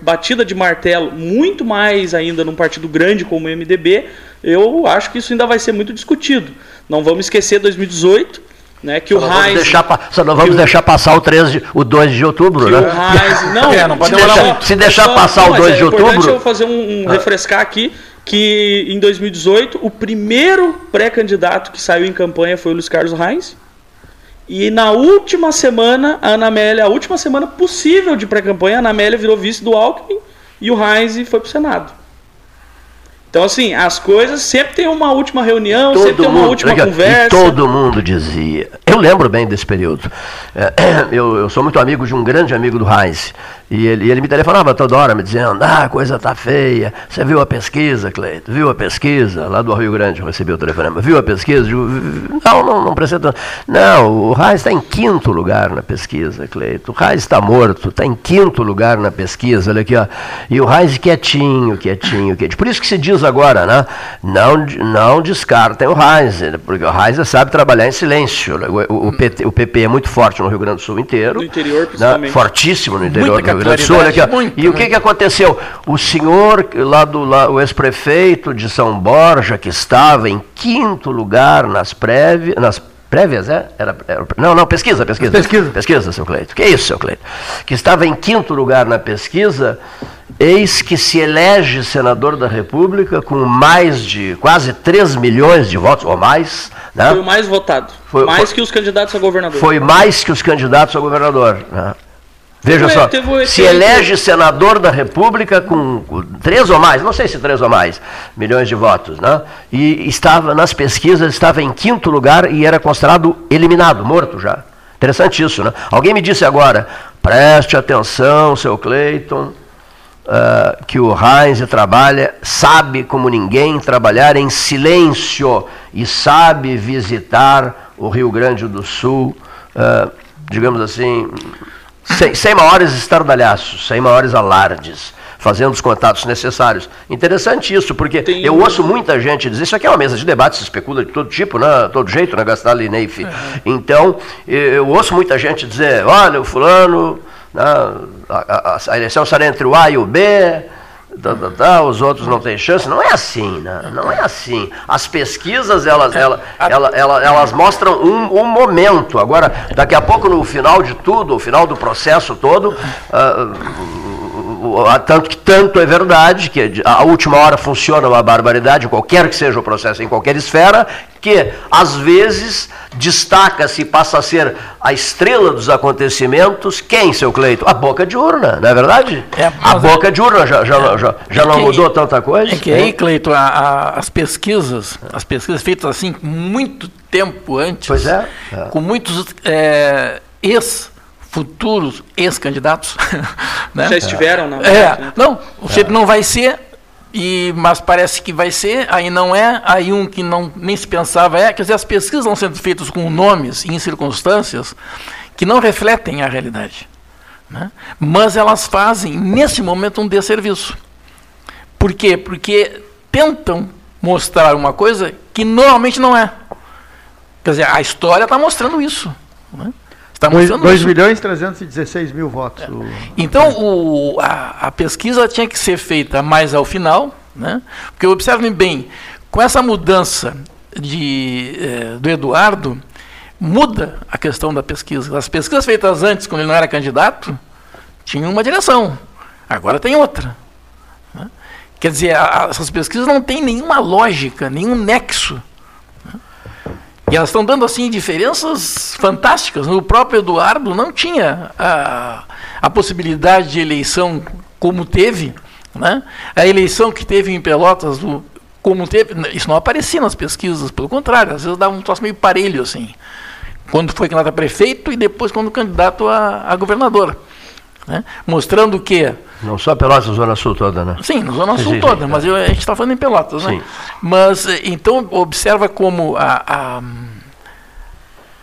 batida de martelo, muito mais ainda num partido grande como o MDB, eu acho que isso ainda vai ser muito discutido. Não vamos esquecer 2018, né, que só o Heinz, deixar, só não vamos deixar passar o, 13 de, o 2 de outubro, né? O Heinz, [laughs] não, é, não pode se deixar, se deixar só, passar não, o 2 é de outubro. eu fazer um, um ah. refrescar aqui que em 2018 o primeiro pré-candidato que saiu em campanha foi o Luiz Carlos Reis. E na última semana, a Ana Amélia, a última semana possível de pré-campanha, a Ana Amélia virou vice do Alckmin e o Reis foi para o Senado. Então, assim, as coisas sempre tem uma última reunião, todo sempre tem uma última conversa. E todo mundo dizia. Eu lembro bem desse período. É, [clears throat] eu, eu, sou muito amigo de um grande amigo do Heinz. E ele, ele me telefonava toda hora, me dizendo: Ah, a coisa tá feia. Você viu a pesquisa, Cleito? Viu a pesquisa? Lá do Rio Grande eu recebi o telefonema. Viu a pesquisa? Não, não, não precisa tanto. Não, o Heinz está em quinto lugar na pesquisa, Cleito. O Heinz está morto, está em quinto lugar na pesquisa. Olha aqui, ó. E o Heinz quietinho, quietinho, quietinho. Por isso que se diz agora, né? Não, não descartem o Heinz, porque o Heinz sabe trabalhar em silêncio. O, o, o, PT, o PP é muito forte no Rio Grande do Sul inteiro. No interior, né? principalmente. Né? Fortíssimo no interior Muita do Rio Grande do Sul. Olha aqui, muito, e o que, que aconteceu? O senhor, lá do lá, o ex-prefeito de São Borja, que estava em quinto lugar nas prévias, nas prévias, é? Era, era, não, não, pesquisa, pesquisa. Pesquisa. Pesquisa, seu Cleito. Que isso, seu Cleito? Que estava em quinto lugar na pesquisa, eis que se elege senador da República com mais de quase 3 milhões de votos, ou mais. Né? Foi o mais votado. Foi, mais foi, que os candidatos a governador. Foi mais que os candidatos a governador. Né? Veja só, se elege senador da República com, três ou mais, não sei se três ou mais milhões de votos, né? E estava nas pesquisas estava em quinto lugar e era considerado eliminado, morto já. Interessante isso, né? Alguém me disse agora, preste atenção, seu Cleiton, uh, que o Heinz trabalha, sabe como ninguém trabalhar em silêncio e sabe visitar o Rio Grande do Sul, uh, digamos assim sem, sem maiores estardalhaços, sem maiores alardes, fazendo os contatos necessários. Interessante isso, porque Tem eu ouço muita gente dizer, isso aqui é uma mesa de debate, se especula de todo tipo, né, todo jeito, né, Gastal e Neif. Então, eu ouço muita gente dizer, olha, o fulano, né, a, a, a eleição será entre o A e o B, Tá, tá, tá, os outros não têm chance. Não é assim, né? Não é assim. As pesquisas, elas, elas, elas, elas, elas mostram um, um, momento. Agora, daqui a pouco, no final de tudo, no final do processo todo, uh, tanto que tanto é verdade que a última hora funciona uma barbaridade, qualquer que seja o processo, em qualquer esfera, que às vezes destaca-se e passa a ser a estrela dos acontecimentos, quem, seu Cleito? A boca de urna, não é verdade? É, a boca de urna já, já, é, já, já é não que, mudou tanta coisa? É que aí, Cleito, a, a, as pesquisas, as pesquisas feitas assim muito tempo antes, pois é, é. com muitos é, ex futuros ex-candidatos. [laughs] né? Já estiveram, não? É, não, o é. não vai ser, e, mas parece que vai ser, aí não é, aí um que não nem se pensava é, quer dizer, as pesquisas vão sendo feitas com nomes e em circunstâncias que não refletem a realidade. Né? Mas elas fazem, nesse momento, um desserviço. Por quê? Porque tentam mostrar uma coisa que normalmente não é. Quer dizer, a história está mostrando isso. Né? Mostrando 2 milhões e 316 mil votos. É. Então, o, a, a, pesquisa tinha que ser feita mais ao final, né? porque observem bem, com essa mudança de, eh, do Eduardo, muda a questão da pesquisa. As pesquisas feitas antes, quando ele não era candidato, tinham uma direção, agora tem outra. Né? Quer dizer, a, essas pesquisas não têm nenhuma lógica, nenhum nexo e elas estão dando assim diferenças fantásticas. O próprio Eduardo não tinha a, a possibilidade de eleição como teve. Né? A eleição que teve em Pelotas, como teve, isso não aparecia nas pesquisas, pelo contrário, às vezes dava um troço meio parelho assim. Quando foi candidato a prefeito e depois quando candidato a, a governador. Né? Mostrando que. Não só Pelotas, Zona Sul toda, né? Sim, na Zona Sul sim, toda, sim, mas eu, a gente está falando em Pelotas, né? Mas, eh, então, observa como a, a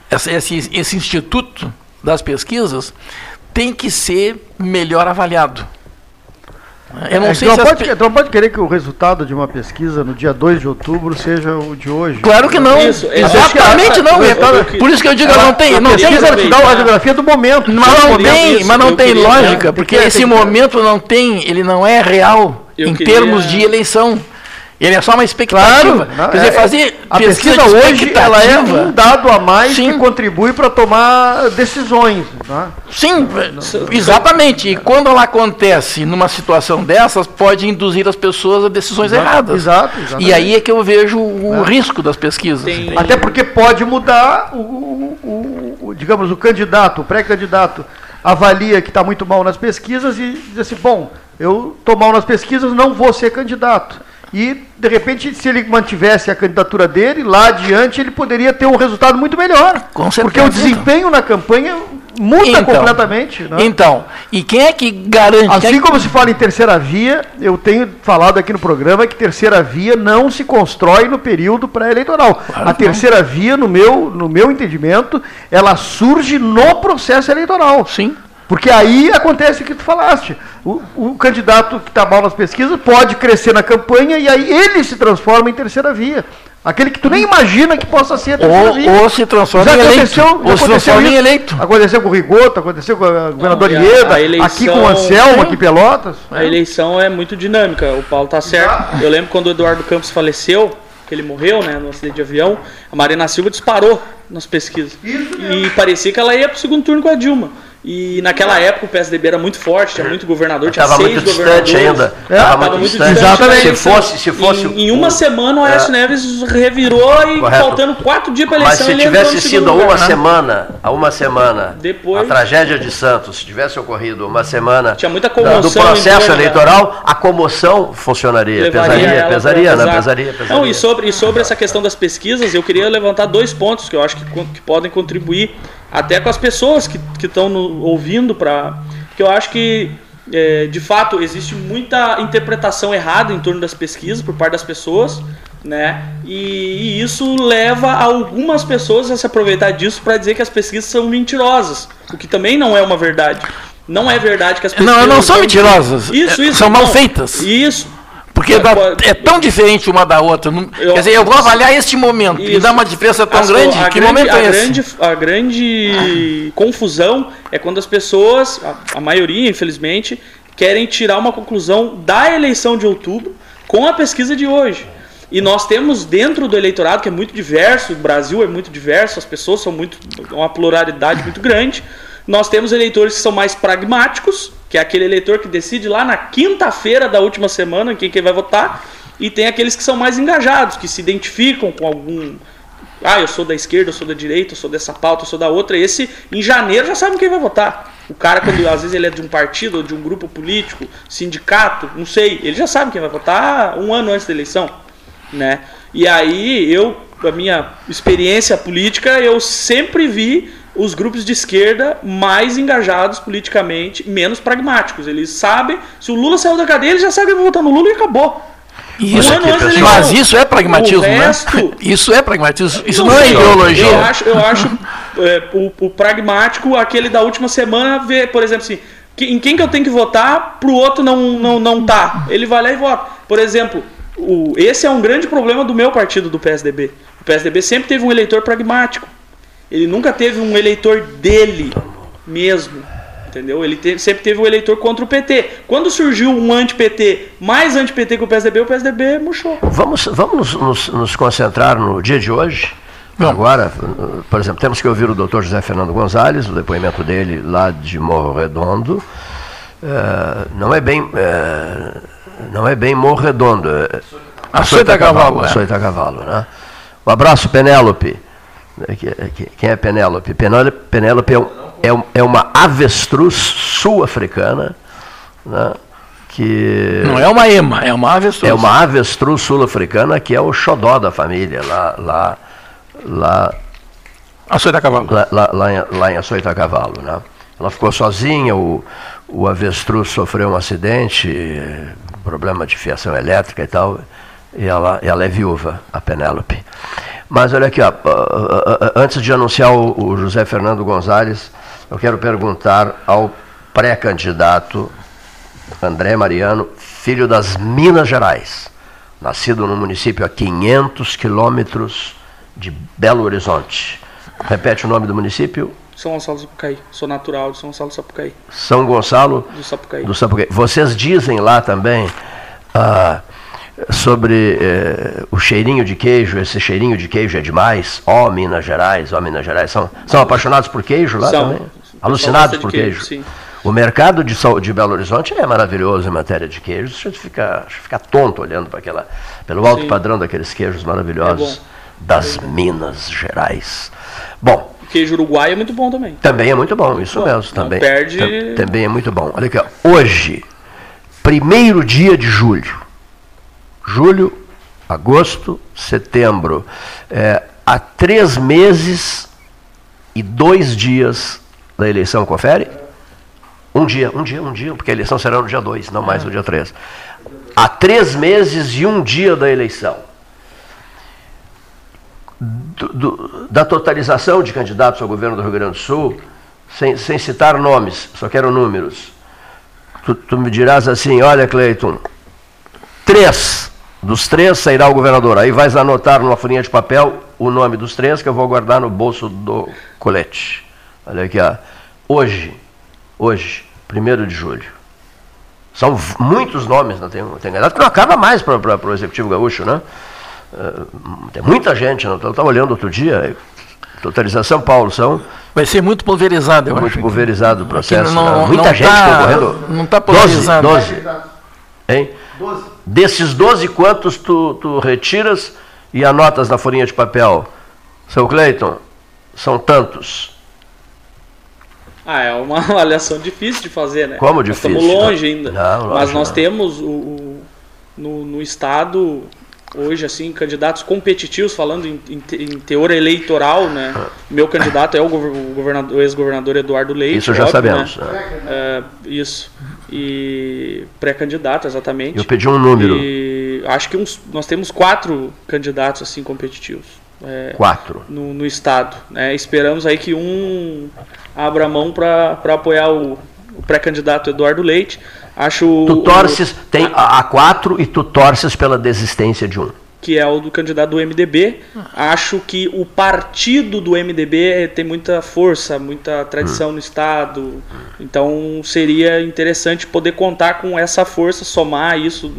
essa, esse, esse instituto das pesquisas tem que ser melhor avaliado. Eu não é, sei não, se pode, não pode querer que o resultado de uma pesquisa no dia 2 de outubro seja o de hoje. Claro que não. Isso, Exatamente não. Eu, eu, eu, por isso que eu digo, não tem. Não tem pesquisa te dá a radiografia do momento. Mas não tem, mas não tem lógica, porque esse momento não tem, ele não é real em queria... termos de eleição. Ele é só uma expectativa. Claro, Quer dizer, é, fazer a pesquisa, pesquisa hoje ela é um dado a mais Sim. que contribui para tomar decisões. Né? Sim, exatamente. E quando ela acontece numa situação dessas, pode induzir as pessoas a decisões exato, erradas. Exato, exatamente. E aí é que eu vejo o é. risco das pesquisas. Tem... Até porque pode mudar o, o, o digamos, o candidato, o pré-candidato avalia que está muito mal nas pesquisas e diz assim, bom, eu estou mal nas pesquisas, não vou ser candidato e, de repente, se ele mantivesse a candidatura dele, lá adiante ele poderia ter um resultado muito melhor. Com certeza. Porque o desempenho na campanha muda então, completamente. Né? Então, e quem é que garante? Assim é como se fala em terceira via, eu tenho falado aqui no programa que terceira via não se constrói no período pré-eleitoral. Claro a terceira não. via, no meu, no meu entendimento, ela surge no processo eleitoral. Sim. Porque aí acontece o que tu falaste. O, o candidato que está mal nas pesquisas pode crescer na campanha e aí ele se transforma em terceira via. Aquele que tu nem imagina que possa ser a terceira ou, via. Ou se transforma já em eleito. Ou se transforma em eleito. Aconteceu com o Rigoto, aconteceu com o governador Ieda, eleição, aqui com o Anselmo, aqui em Pelotas. A eleição é muito dinâmica, o Paulo está certo. Eu lembro quando o Eduardo Campos faleceu, que ele morreu, né, no acidente de avião, a Marina Silva disparou nas pesquisas. E parecia que ela ia para o segundo turno com a Dilma. E naquela época o PSDB era muito forte, tinha muito governador, tinha tava seis muito distante ainda. É, tava, muito, muito distante. Exatamente. Se fosse, se fosse em, em uma semana o Aécio é. Neves revirou e Correto. faltando quatro dias para eleição. Mas se tivesse sido uma lugar. semana, a uma semana, Depois, a tragédia de Santos, se tivesse ocorrido uma semana tinha muita comoção do processo eleitoral, a comoção funcionaria. Pesaria, pesaria, né? Pesaria, pesaria. Não, e sobre, e sobre essa questão das pesquisas, eu queria levantar dois pontos que eu acho que, que podem contribuir até com as pessoas que estão ouvindo, para que eu acho que é, de fato existe muita interpretação errada em torno das pesquisas por parte das pessoas, né? E, e isso leva algumas pessoas a se aproveitar disso para dizer que as pesquisas são mentirosas, o que também não é uma verdade. Não é verdade que as pesquisas. Não, não são mentirosas. Isso, isso. São mal feitas. Isso. Porque é, é tão diferente uma da outra. Não, eu, quer dizer, eu vou avaliar este momento isso, e dar uma diferença tão grande. Que grande, momento é esse? Grande, a grande [laughs] confusão é quando as pessoas, a, a maioria, infelizmente, querem tirar uma conclusão da eleição de outubro com a pesquisa de hoje. E nós temos dentro do eleitorado, que é muito diverso, o Brasil é muito diverso, as pessoas são muito. uma pluralidade muito grande. Nós temos eleitores que são mais pragmáticos, que é aquele eleitor que decide lá na quinta-feira da última semana quem que vai votar, e tem aqueles que são mais engajados, que se identificam com algum. Ah, eu sou da esquerda, eu sou da direita, eu sou dessa pauta, eu sou da outra. Esse, em janeiro, já sabe quem vai votar. O cara, quando às vezes ele é de um partido ou de um grupo político, sindicato, não sei, ele já sabe quem vai votar um ano antes da eleição. Né? E aí, eu, a minha experiência política, eu sempre vi os grupos de esquerda mais engajados politicamente, menos pragmáticos. Eles sabem, se o Lula saiu da cadeia, eles já sabem que vão votar no Lula e acabou. Isso, aqui, mas isso é pragmatismo, né? resto, né? [laughs] Isso é pragmatismo. Isso não, não é ideologia. Eu acho, eu acho é, o, o pragmático, aquele da última semana, vê, por exemplo, assim, em quem que eu tenho que votar pro outro não, não, não tá. Ele vai lá e vota. Por exemplo, o, esse é um grande problema do meu partido, do PSDB. O PSDB sempre teve um eleitor pragmático. Ele nunca teve um eleitor dele mesmo. Entendeu? Ele teve- sempre teve um eleitor contra o PT. Quando surgiu um anti-PT, mais anti-PT que o PSDB, o PSDB murchou. Vamos, vamos nos, nos concentrar no dia de hoje. Agora, uh, por exemplo, temos que ouvir o doutor José Fernando Gonzalez, o depoimento dele lá de Morro Redondo. Eh, não é bem. eh, não é bem Morro Redondo. É, Açoita Cavalo, é. Açoita Cavalo, né? Um abraço, Penélope. Que- que- Quem é Penélope? Penélope, é, é é uma avestruz sul-africana, né? que Não é uma ema, é uma avestruz. é uma avestruz sul-africana que é o xodó da família, lá, lá, lá, Açoita Cavalo. lá, lá, lá em, lá em Açoita Cavalo. Né? Ela ficou sozinha, o, o avestruz sofreu um acidente, problema de fiação elétrica e tal, e ela, ela é viúva, a Penélope. Mas olha aqui, ó, antes de anunciar o, o José Fernando Gonzalez, eu quero perguntar ao pré-candidato André Mariano, filho das Minas Gerais, nascido no município a 500 quilômetros de Belo Horizonte. Repete o nome do município? São Gonçalo do Sapucaí. Sou natural de São Gonçalo do Sapucaí. São Gonçalo Do Sapucaí. do Sapucaí. Vocês dizem lá também ah, sobre eh, o cheirinho de queijo, esse cheirinho de queijo é demais. Ó Minas Gerais, ó Minas Gerais. São, são apaixonados por queijo lá São. também? Alucinados por queijo, queijo. sim. O mercado de, de Belo Horizonte é maravilhoso em matéria de queijos. Gente fica, fica tonto olhando para aquela, pelo alto Sim. padrão daqueles queijos maravilhosos É das Minas Gerais. Bom, O queijo uruguai é muito bom também. também é muito bom, isso bom. mesmo. Não Também, perde- tam- também é muito bom. Olha aqui, ó. hoje, primeiro dia de julho. Julho, agosto, setembro. É, há três meses e dois dias da eleição, confere? Um dia, um dia, um dia, porque a eleição será no dia 2, não mais no dia 3. Há três meses e um dia da eleição. Do- do- da totalização de candidatos ao governo do Rio Grande do Sul, sem, sem citar nomes, só quero números. Tu, tu me dirás assim, olha Cleiton, três, dos três sairá o governador. Aí vais anotar numa folhinha de papel o nome dos três que eu vou guardar no bolso do colete. Olha aqui, ó. Hoje, hoje, primeiro de julho. São muitos nomes, não tem, tem que não acaba mais para o Executivo Gaúcho, né? Eh, tem muita gente, não? eu estava olhando outro dia, totalização Paulo, são Vai ser muito pulverizado, eu muito acho. pulverizado o processo. não- né? Muita não gente tá- concorrendo. não tá 12, polarizado. 12. Hein? Desses 12, quantos tu, tu retiras e anotas na folhinha de papel? Seu Cleiton, são tantos. Ah, é uma [laughs] avaliação difícil de fazer, né? Como Nós difícil? Estamos longe ainda. Não, Mas lógico nós não. temos o, o- no, no estado hoje assim candidatos competitivos falando em, em em teor eleitoral, né? Meu candidato é o, gover- o governador, o ex-governador Eduardo Leite. Isso já óbvio, sabemos, né? É, isso. E pré-candidato, exatamente. Eu pedi um número. E acho que uns, nós temos quatro candidatos assim competitivos. É, Quatro. no, no estado. Né? Esperamos aí que um abra mão para apoiar o, o pré-candidato Eduardo Leite. Acho Tu o- torces, tem a, a quatro e tu torces pela desistência de um. Que é o do candidato do MDB. Acho que o partido do MDB tem muita força, muita tradição no estado. Então seria interessante poder contar com essa força, somar isso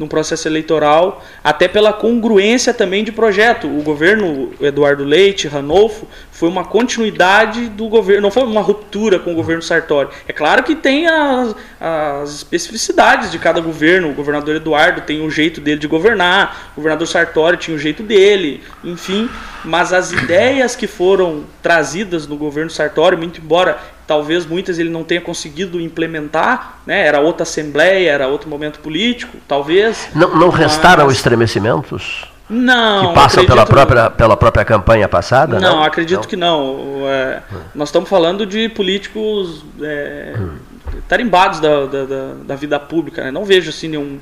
num- processo eleitoral, até pela congruência também de projeto. O governo Eduardo Leite, Ranolfo, foi uma continuidade do governo, não foi uma ruptura com o governo Sartori. É claro que tem as, as especificidades de cada governo. O governador Eduardo tem o jeito dele de governar, o governador Sartori tinha o jeito dele, enfim. Mas as ideias que foram trazidas no governo Sartori, muito embora talvez muitas ele não tenha conseguido implementar, né? era outra assembleia, era outro momento político, talvez. Não, não restaram Mas- estremecimentos Não, que passam pela própria, pela própria campanha passada? não, Não, acredito que não. É, Nós estamos falando de políticos é, tarimbados da, da, da- da vida pública. Né? Não vejo assim nenhum,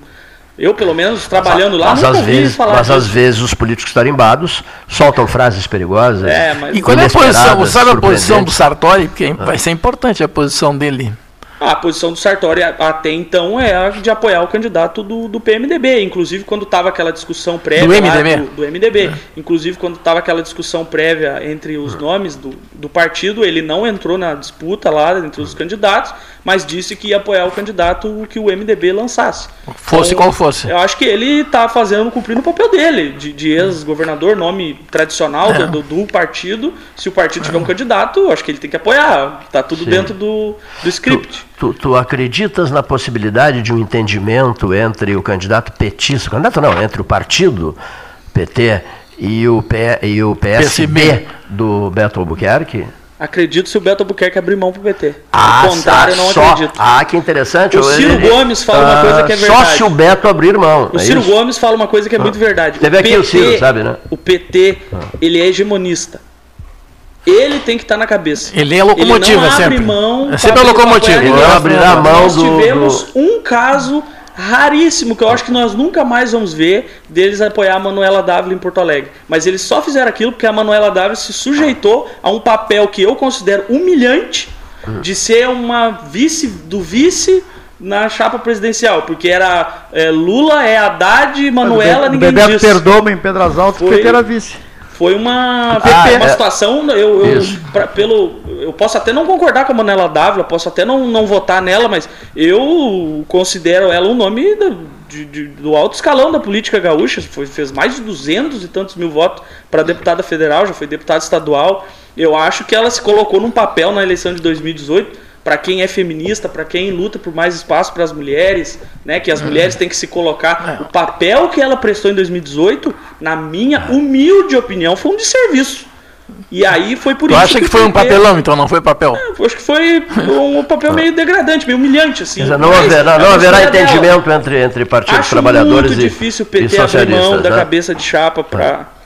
Eu, pelo menos, trabalhando lá, mas nunca às vezes, falar Mas às vezes os políticos tarimbados soltam frases perigosas. É, mas- E qual é a posição? Sabe a posição do. Sartori? Porque vai ser importante a posição dele. A posição do Sartori até então é a de apoiar o candidato do, do PMDB. Inclusive, quando estava aquela discussão prévia. Do MDB? do, do MDB. Inclusive, quando estava aquela discussão prévia entre os nomes do, do partido, ele não entrou na disputa lá entre os candidatos, mas disse que ia apoiar o candidato que o MDB lançasse. Fosse Então, qual fosse. Eu acho que ele está fazendo, cumprindo o papel dele, de, de ex-governador, nome tradicional É. do, do partido. Se o partido tiver um candidato, eu acho que ele tem que apoiar. Tá tudo Sim. dentro do, do script. Tu, tu acreditas na possibilidade de um entendimento entre o candidato petista, candidato não, entre o partido PT e o, P, e o PSB, PSB. do Beto Albuquerque? Acredito se o Beto Albuquerque abrir mão pro PT. Ah, Ao contrário, eu tá, não só, acredito. Ah, que interessante. O Ciro Ele- Gomes fala uma ah, coisa que é Só verdade. se o Beto abrir mão. O é Ciro isso? Gomes fala uma coisa que é muito verdade. Teve aqui o Ciro, sabe, né? O PT, ele é hegemonista. Ele tem que estar na cabeça. Ele é locomotiva ele não abre sempre. mão É sempre a abrir locomotiva. Ele abrirá a mão Nós do- tivemos um caso raríssimo que eu acho que nós nunca mais vamos ver deles apoiar a Manuela Dávila em Porto Alegre. Mas eles só fizeram aquilo porque a Manuela Dávila se sujeitou a um papel que eu considero humilhante de ser uma vice do vice na chapa presidencial, porque era é, Lula, é Haddad, Manuela, o ninguém Bebeto diz. Perdomo em Pedras Altas, Foi- PT era vice. Foi uma, Ah, uma é. situação, eu, eu, pra- pelo, eu posso até não concordar com a Manuela Dávila, posso até não, não votar nela, mas eu considero ela um nome do, de- de- do alto escalão da política gaúcha, foi, fez mais de 200 e tantos mil votos para deputada federal, já foi deputada estadual. Eu acho que ela se colocou num papel na eleição de 2018 para quem é feminista, para quem luta por mais espaço para as mulheres, né, que as mulheres têm que se colocar. O papel que ela prestou em 2018, na minha humilde opinião, foi um desserviço. E aí foi por Tu isso acha que foi um papelão, então não foi papel? Eu acho que foi um papel meio degradante, meio humilhante, assim. Dizer, não Mas haverá, é não haverá dela. entendimento entre, entre partidos Acho trabalhadores muito e, difícil o PT abrir mão socialistas. da né? cabeça de chapa para.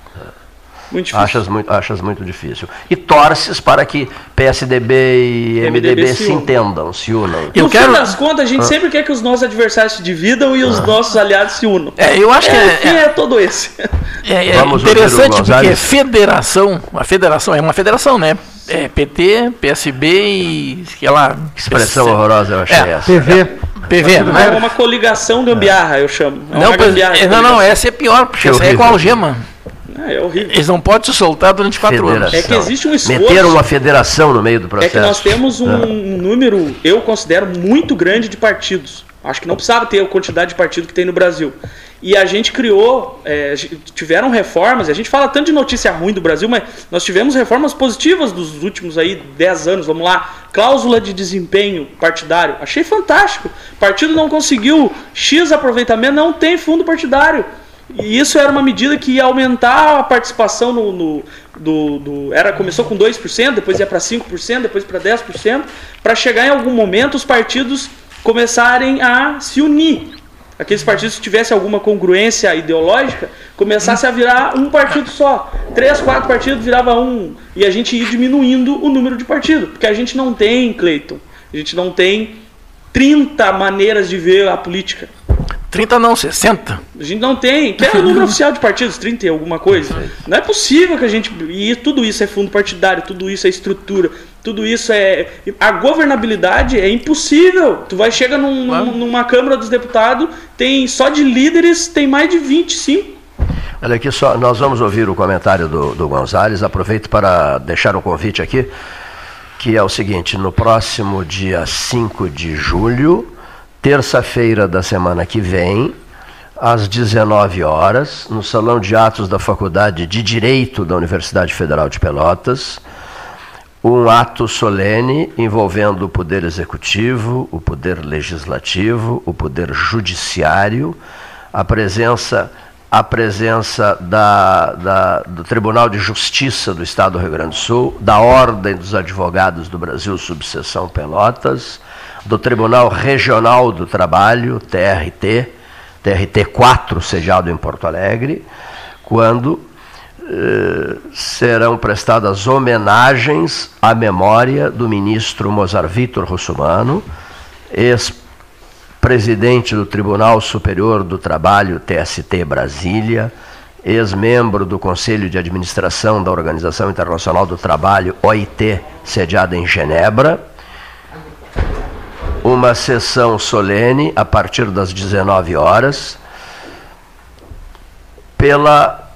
Muito difícil. Achas muito, achas muito difícil. E torces para que PSDB e MDB, MDB se, se entendam, se unam. Eu no quero- fim das contas, a gente Ah. sempre quer que os nossos adversários se dividam e os nossos aliados se unam. É, eu acho que o é- fim é todo esse. [laughs] É, é interessante porque federação, a federação é uma federação, né? É PT, PSB e sei lá. Expressão PC. horrorosa, eu achei É. essa. PV. PV, É né? uma coligação gambiarra, eu chamo. É Não, pois- gambiarra. é, não, não, essa é pior, porque É essa é com algema. É, é horrível. Eles não podem se soltar durante quatro anos. Federação. É que existe um esforço. Meteram uma federação no meio do É processo. que nós temos um, um número, eu considero, muito grande de partidos. Acho que não precisava ter a quantidade de partido que tem no Brasil. E a gente criou, é, tiveram reformas, e a gente fala tanto de notícia ruim do Brasil, mas nós tivemos reformas positivas dos últimos aí 10 anos, vamos lá. Cláusula de desempenho partidário, achei fantástico. O partido não conseguiu X aproveitamento, não tem fundo partidário. E isso era uma medida que ia aumentar a participação no. no- do, do- era, começou com 2%, depois ia para 5%, depois para 10%, para chegar em algum momento os partidos começarem a se unir. Aqueles partidos que tivessem alguma congruência ideológica, começasse a virar um partido só. Três, quatro partidos virava um. E a gente ia diminuindo o número de partidos. Porque a gente não tem, Cleiton, a gente não tem 30 maneiras de ver a política. 30 não, 60. A gente não tem, que é o número oficial de partidos, 30 e alguma coisa. Não é possível que a gente. E tudo isso é fundo partidário, tudo isso é estrutura, tudo isso é. A governabilidade é impossível. Tu vai chega num- num- numa Câmara dos Deputados, tem só de líderes, tem mais de 25. Olha aqui só, nós vamos ouvir o comentário do, do Gonzales. Aproveito para deixar um convite aqui, que é o seguinte: no próximo dia 5 de julho, terça-feira da semana que vem, às 19 horas, no Salão de Atos da Faculdade de Direito da Universidade Federal de Pelotas, um ato solene envolvendo o poder executivo, o poder legislativo, o poder judiciário, a presença, a presença da, da- do Tribunal de Justiça do Estado do Rio Grande do Sul, da Ordem dos Advogados do Brasil, subseção Pelotas, do Tribunal Regional do Trabalho, TRT, TRT 4, sediado em Porto Alegre, quando eh, serão prestadas homenagens à memória do ministro Mozart Vitor Russumano, presidente do Tribunal Superior do Trabalho, TST Brasília, ex-membro do Conselho de Administração da Organização Internacional do Trabalho, OIT, sediada em Genebra. Uma sessão solene a partir das 19 horas, pela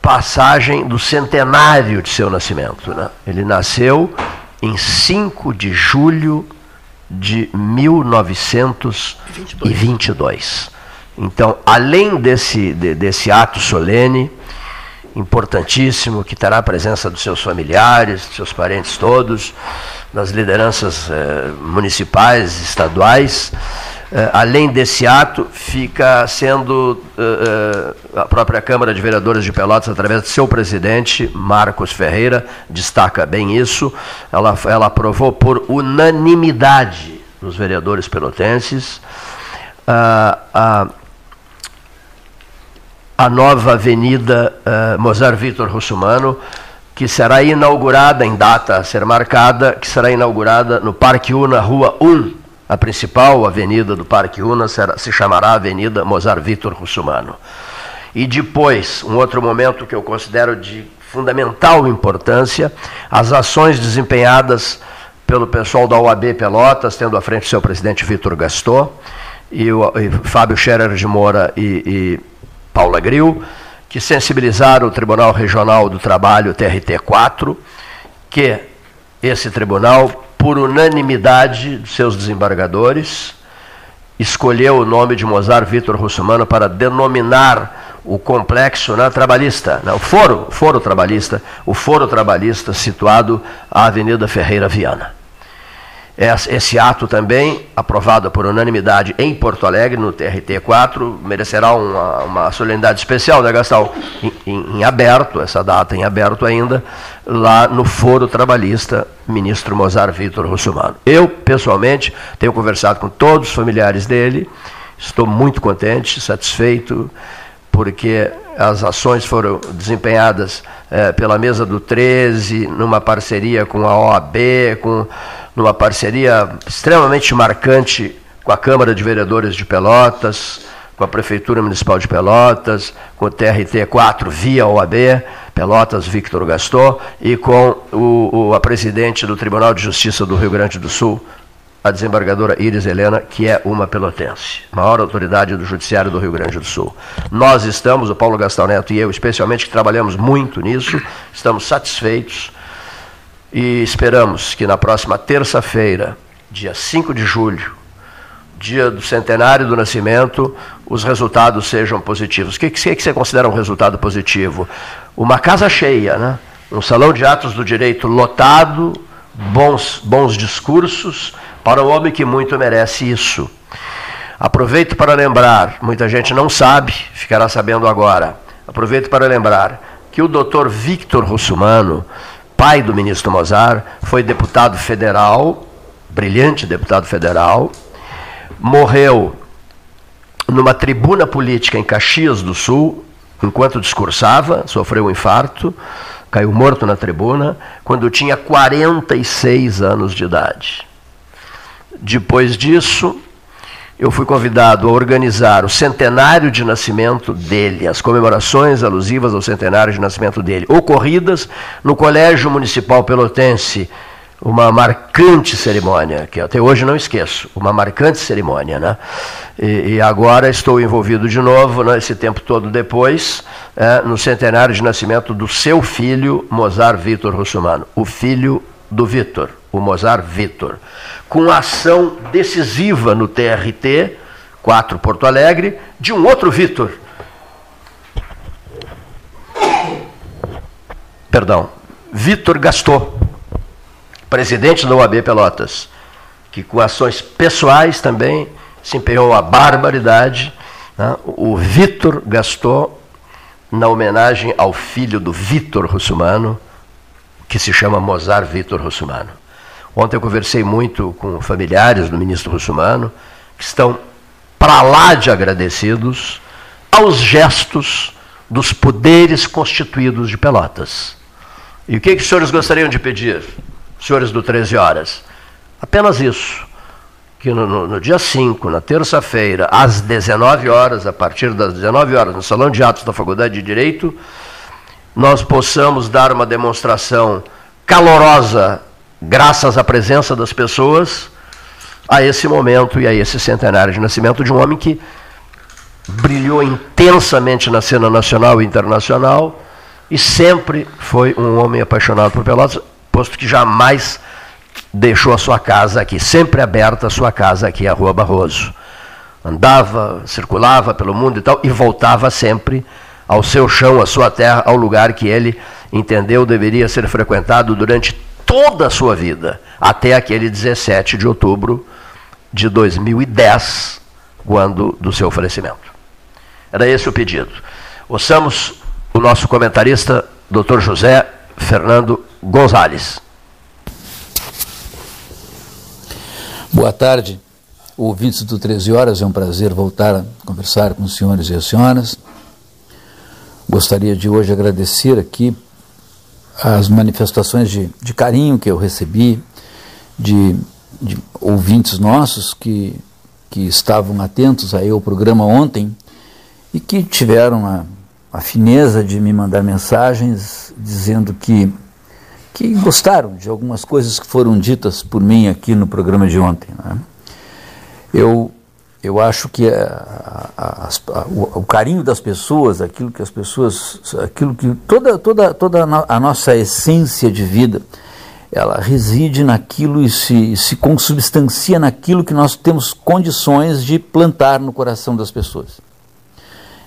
passagem do centenário de seu nascimento. Né? Ele nasceu em 5 de julho de 1922. Então, além desse, de, desse ato solene, importantíssimo, que terá a presença dos seus familiares, dos seus parentes todos, das lideranças eh, municipais, estaduais, eh, além desse ato, fica sendo eh, a própria Câmara de Vereadores de Pelotas, através de seu presidente, Marcos Ferreira, destaca bem isso. Ela, ela aprovou por unanimidade dos vereadores pelotenses a, a a nova Avenida Mozart Vitor Russumano, que será inaugurada em data a ser marcada, que será inaugurada no Parque Una, Rua 1. A principal avenida do Parque Una será, se chamará Avenida Mozart Vitor Russumano. E depois, um outro momento que eu considero de fundamental importância, as ações desempenhadas pelo pessoal da OAB Pelotas, tendo à frente seu presidente Vitor Gaston, e o e Fábio Scherer de Moura e, e Paula Gril, que sensibilizaram o Tribunal Regional do Trabalho, TRT4, que esse tribunal, por unanimidade dos seus desembargadores, escolheu o nome de Mozart Vitor Russumano para denominar o complexo né, trabalhista, né, o foro, foro trabalhista, o foro trabalhista situado à Avenida Ferreira Viana. Esse ato também, aprovado por unanimidade em Porto Alegre, no TRT4, merecerá uma, uma solenidade especial, né, Gastão? Em, em, em, aberto, essa data em aberto ainda, lá no Foro Trabalhista, ministro Mozart Vitor Russumano. Eu, pessoalmente, tenho conversado com todos os familiares dele, estou muito contente, satisfeito, porque as ações foram desempenhadas é, pela mesa do 13, numa parceria com a OAB, com numa parceria extremamente marcante com a Câmara de Vereadores de Pelotas, com a Prefeitura Municipal de Pelotas, com o TRT4 via OAB, Pelotas Victor Gaston, e com o, o, a presidente do Tribunal de Justiça do Rio Grande do Sul, a desembargadora Iris Helena, que é uma pelotense, maior autoridade do Judiciário do Rio Grande do Sul. Nós estamos, o Paulo Gastão Neto e eu, especialmente, que trabalhamos muito nisso, estamos satisfeitos e esperamos que na próxima terça-feira, dia 5 de julho, dia do centenário do nascimento, os resultados sejam positivos. O que, que, que você considera um resultado positivo? Uma casa cheia, né? um salão de atos do direito lotado, bons, bons discursos, para o homem que muito merece isso. Aproveito para lembrar, muita gente não sabe, ficará sabendo agora. Aproveito para lembrar que o doutor Victor Russumano pai do ministro Mozart, foi deputado federal, brilhante deputado federal, morreu numa tribuna política em Caxias do Sul, enquanto discursava, sofreu um infarto, caiu morto na tribuna, quando tinha 46 anos de idade. Depois disso, eu fui convidado a organizar o centenário de nascimento dele, as comemorações alusivas ao centenário de nascimento dele, ocorridas no Colégio Municipal Pelotense, uma marcante cerimônia, que até hoje não esqueço, uma marcante cerimônia. Né? E, e agora estou envolvido de novo, né, esse tempo todo depois, é, no centenário de nascimento do seu filho, Mozart Vitor Russumano, o filho do Vitor, o Mozart Vitor com ação decisiva no TRT 4 Porto Alegre de um outro Vitor. Perdão, Vitor Gaston, presidente da UAB Pelotas, que com ações pessoais também se empenhou a barbaridade. Né? O Vitor Gaston, na homenagem ao filho do Vitor Russumano, que se chama Mozart Vitor Russumano. Ontem eu conversei muito com familiares do ministro Russumano, que estão para lá de agradecidos aos gestos dos poderes constituídos de Pelotas. E o que, que os senhores gostariam de pedir, senhores do 13 Horas? Apenas isso. que no, no, no dia 5, na terça-feira, às 19 horas, a partir das 19 horas, no Salão de Atos da Faculdade de Direito, nós possamos dar uma demonstração calorosa, graças à presença das pessoas, a esse momento e a esse centenário de nascimento de um homem que brilhou intensamente na cena nacional e internacional e sempre foi um homem apaixonado por Pelotas, posto que jamais deixou a sua casa aqui, sempre aberta a sua casa aqui, a Rua Barroso. Andava, circulava pelo mundo e tal, e voltava sempre ao seu chão, à sua terra, ao lugar que ele entendeu deveria ser frequentado durante toda a sua vida, até aquele 17 de outubro de 2010, quando do seu falecimento. Era esse o pedido. Ouçamos o nosso comentarista, Dr. José Fernando Gonzalez. Boa tarde, ouvintes do 13 Horas. É um prazer voltar a conversar com os senhores e as senhoras. Gostaria de hoje agradecer aqui as manifestações de, de carinho que eu recebi de, de ouvintes nossos que, que estavam atentos aí ao programa ontem e que tiveram a, a fineza de me mandar mensagens dizendo que, que gostaram de algumas coisas que foram ditas por mim aqui no programa de ontem. Né? Eu, eu acho que a, a, a, o, o, carinho das pessoas, aquilo que as pessoas, aquilo que toda, toda, toda a nossa essência de vida, ela reside naquilo e se, se consubstancia naquilo que nós temos condições de plantar no coração das pessoas.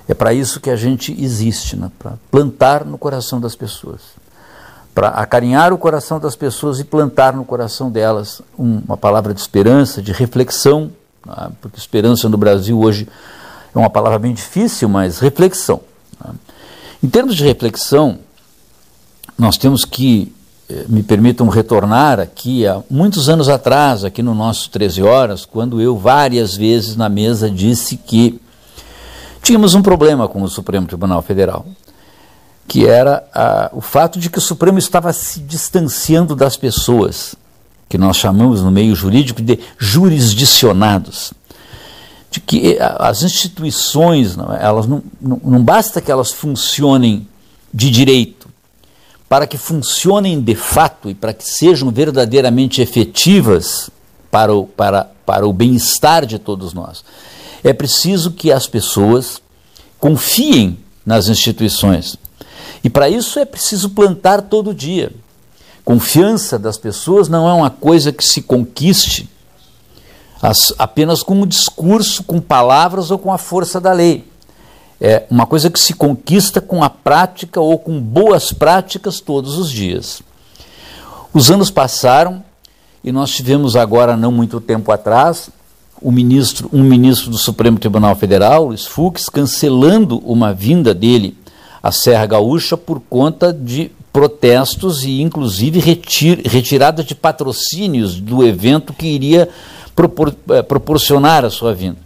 É para isso que a gente existe, né? para plantar no coração das pessoas. Para acarinhar o coração das pessoas e plantar no coração delas uma palavra de esperança, de reflexão, né? porque esperança no Brasil hoje é uma palavra bem difícil, mas reflexão. Né? Em termos de reflexão, nós temos que, eh, me permitam retornar aqui há muitos anos atrás, aqui no nosso 13 Horas, quando eu várias vezes na mesa disse que Tínhamos um problema com o Supremo Tribunal Federal, que era a, o fato de que o Supremo estava se distanciando das pessoas, que nós chamamos no meio jurídico de jurisdicionados. De que eh, as instituições, elas não, não, não basta que elas funcionem de direito, para que funcionem de fato e para que sejam verdadeiramente efetivas para o, para, para o bem-estar de todos nós é preciso que as pessoas confiem nas instituições. E para isso é preciso plantar todo dia. Confiança das pessoas não é uma coisa que se conquiste apenas com um discurso, com palavras ou com a força da lei. É uma coisa que se conquista com a prática ou com boas práticas todos os dias. Os anos passaram e nós tivemos agora, não muito tempo atrás, o ministro, um ministro do Supremo Tribunal Federal, Luiz Fux, cancelando uma vinda dele à Serra Gaúcha por conta de protestos e, inclusive, retir, retirada de patrocínios do evento que iria propor, eh, proporcionar a sua vinda.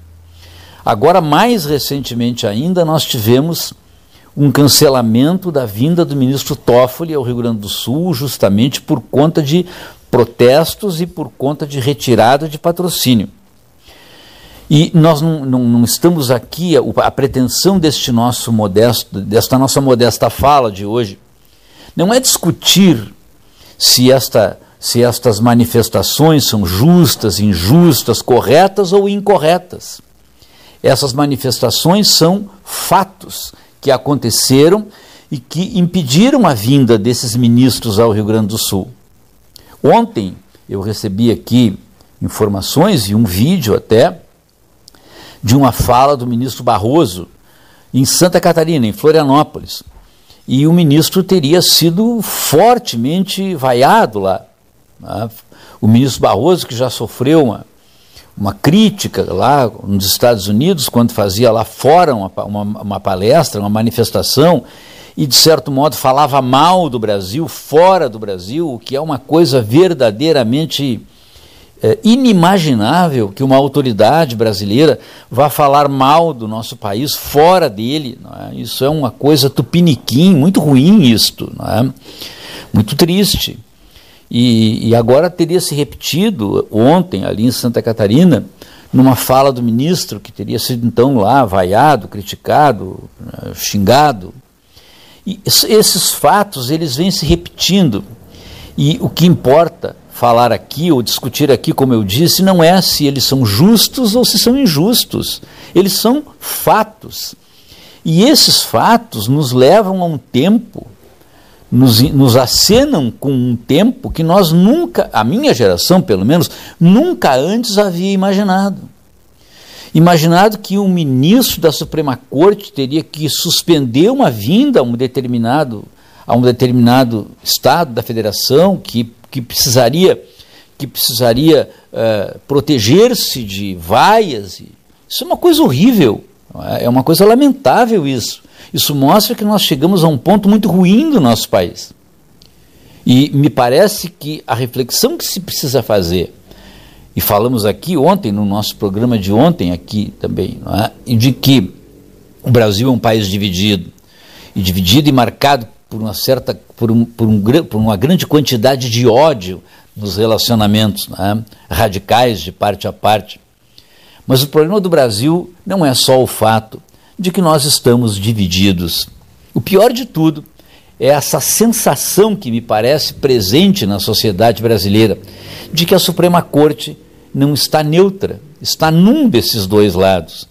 Agora, mais recentemente ainda, nós tivemos um cancelamento da vinda do ministro Toffoli ao Rio Grande do Sul, justamente por conta de protestos e por conta de retirada de patrocínio. E nós não, não, não, estamos aqui, a, a pretensão deste nosso modesto, desta nossa modesta fala de hoje, não é discutir se, esta, se estas manifestações são justas, injustas, corretas ou incorretas. Essas manifestações são fatos que aconteceram e que impediram a vinda desses ministros ao Rio Grande do Sul. Ontem eu recebi aqui informações e um vídeo até de uma fala do ministro Barroso em Santa Catarina, em Florianópolis. E o ministro teria sido fortemente vaiado lá. Né? O ministro Barroso, que já sofreu uma, uma crítica lá nos Estados Unidos, quando fazia lá fora uma, uma, uma palestra, uma manifestação, e de certo modo falava mal do Brasil, fora do Brasil, o que é uma coisa verdadeiramente é inimaginável que uma autoridade brasileira vá falar mal do nosso país fora dele. É? Isso é uma coisa tupiniquim, muito ruim isto, é? muito triste. E, e agora teria se repetido ontem, ali em Santa Catarina, numa fala do ministro, que teria sido então lá vaiado, criticado, eh, xingado. E esses fatos, eles vêm se repetindo. E o que importa falar aqui ou discutir aqui, como eu disse, não é se eles são justos ou se são injustos. Eles são fatos. E esses fatos nos levam a um tempo, nos, nos acenam com um tempo que nós nunca, a minha geração pelo menos, nunca antes havia imaginado. Imaginado que um ministro da Suprema Corte teria que suspender uma vinda a um determinado, a um determinado estado da federação que que precisaria, que precisaria uh, proteger-se de vaias. Isso é uma coisa horrível, é uma coisa lamentável isso. Isso mostra que nós chegamos a um ponto muito ruim do nosso país. E me parece que a reflexão que se precisa fazer, e falamos aqui ontem, no nosso programa de ontem aqui também, é? de que o Brasil é um país dividido, e dividido e marcado por uma certa por, um, por, um, por uma grande quantidade de ódio nos relacionamentos né, radicais de parte a parte. Mas o problema do Brasil não é só o fato de que nós estamos divididos. O pior de tudo é essa sensação que me parece presente na sociedade brasileira de que a Suprema Corte não está neutra, está num desses dois lados.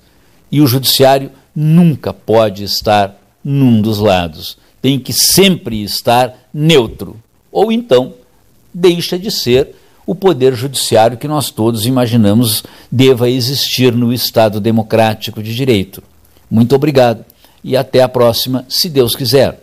E o Judiciário nunca pode estar num dos lados tem que sempre estar neutro, ou então deixa de ser o poder judiciário que nós todos imaginamos deva existir no Estado democrático de direito. Muito obrigado e até a próxima, se Deus quiser.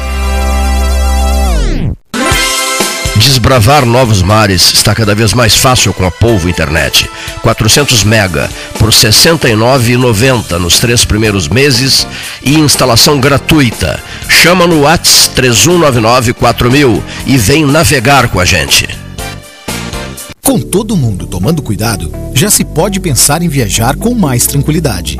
Desbravar novos mares está cada vez mais fácil com a Polvo Internet. 400 mega por R$ 69,90 nos três primeiros meses e instalação gratuita. Chama no Whats 3199 4000 e vem navegar com a gente. Com todo mundo tomando cuidado, já se pode pensar em viajar com mais tranquilidade.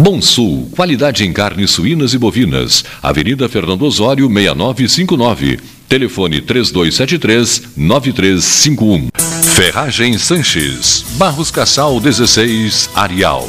Bom Sul, qualidade em carnes suínas e bovinas. Avenida Fernando Osório, 6959. Telefone 3273-9351. Ferragem Sanches. Barros Cassal 16, Arial.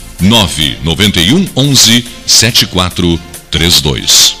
991 11 7432.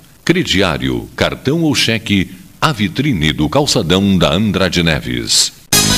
Crediário, cartão ou cheque, a vitrine do calçadão da Andrade Neves.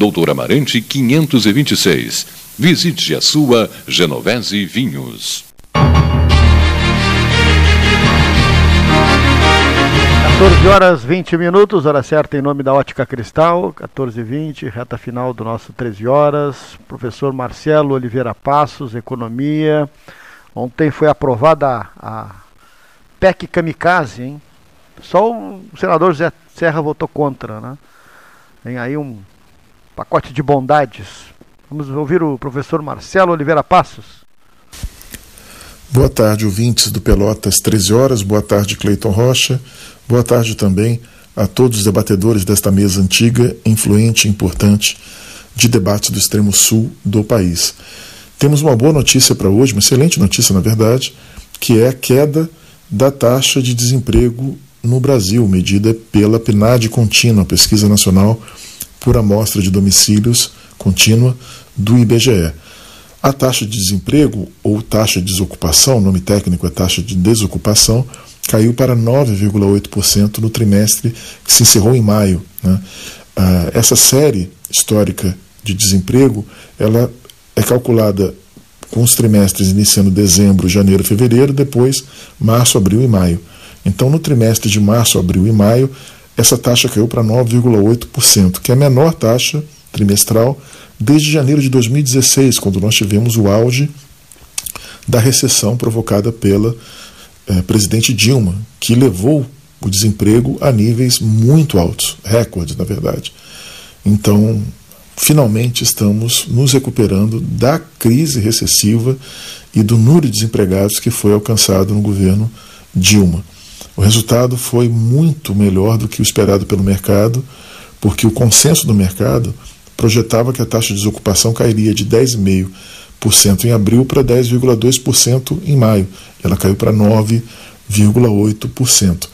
Doutor Amarante 526. Visite a sua Genovese Vinhos. 14 horas 20 minutos, hora certa em nome da Ótica Cristal, 14 e 20, reta final do nosso 13 horas. Professor Marcelo Oliveira Passos, Economia. Ontem foi aprovada a PEC Kamikaze, hein? Só o senador Zé Serra votou contra, né? Tem aí um pacote de bondades. Vamos ouvir o professor Marcelo Oliveira Passos. Boa tarde, ouvintes do Pelotas 13 horas. Boa tarde, Cleiton Rocha. Boa tarde também a todos os debatedores desta mesa antiga, influente e importante de debates do extremo sul do país. Temos uma boa notícia para hoje, uma excelente notícia, na verdade, que é a queda da taxa de desemprego no Brasil, medida pela PNAD contínua, Pesquisa Nacional por Amostra de Domicílios Contínua do IBGE. A taxa de desemprego, ou taxa de desocupação, nome técnico é taxa de desocupação, caiu para 9,8% no trimestre que se encerrou em maio. Né? Ah, essa série histórica de desemprego ela é calculada com os trimestres iniciando dezembro, janeiro, fevereiro, depois março, abril e maio. Então, no trimestre de março, abril e maio, essa taxa caiu para 9,8%, que é a menor taxa trimestral desde janeiro de 2016, quando nós tivemos o auge da recessão provocada pela eh, presidente Dilma, que levou o desemprego a níveis muito altos, recordes, na verdade. Então, finalmente estamos nos recuperando da crise recessiva e do número de desempregados que foi alcançado no governo Dilma. O resultado foi muito melhor do que o esperado pelo mercado, porque o consenso do mercado projetava que a taxa de desocupação cairia de 10,5% em abril para 10,2% em maio. Ela caiu para 9,8%.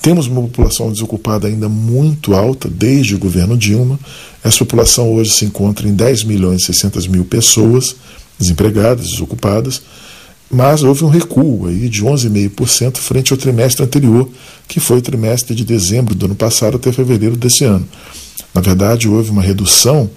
Temos uma população desocupada ainda muito alta desde o governo Dilma. Essa população hoje se encontra em 10 milhões e 600 mil pessoas desempregadas, desocupadas, mas houve um recuo aí de 11,5% frente ao trimestre anterior, que foi o trimestre de dezembro do ano passado até fevereiro desse ano. Na verdade, houve uma redução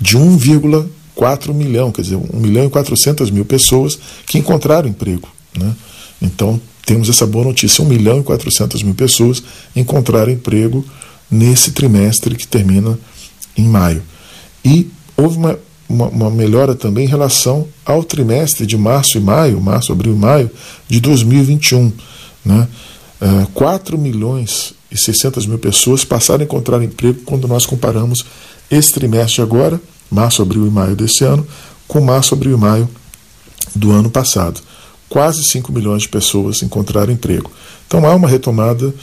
de 1,4 milhão, quer dizer, 1 milhão e 400 mil pessoas que encontraram emprego. Né? Então, temos essa boa notícia: 1 milhão e 400 mil pessoas encontraram emprego nesse trimestre que termina em maio. E houve uma, uma, uma, melhora também em relação ao trimestre de março e maio, março, abril e maio de 2021. Né? Uh, é, 4 milhões e 600 mil pessoas passaram a encontrar emprego quando nós comparamos esse trimestre agora, março, abril e maio desse ano, com março, abril e maio do ano passado quase 5 milhões de pessoas encontraram emprego. Então há uma retomada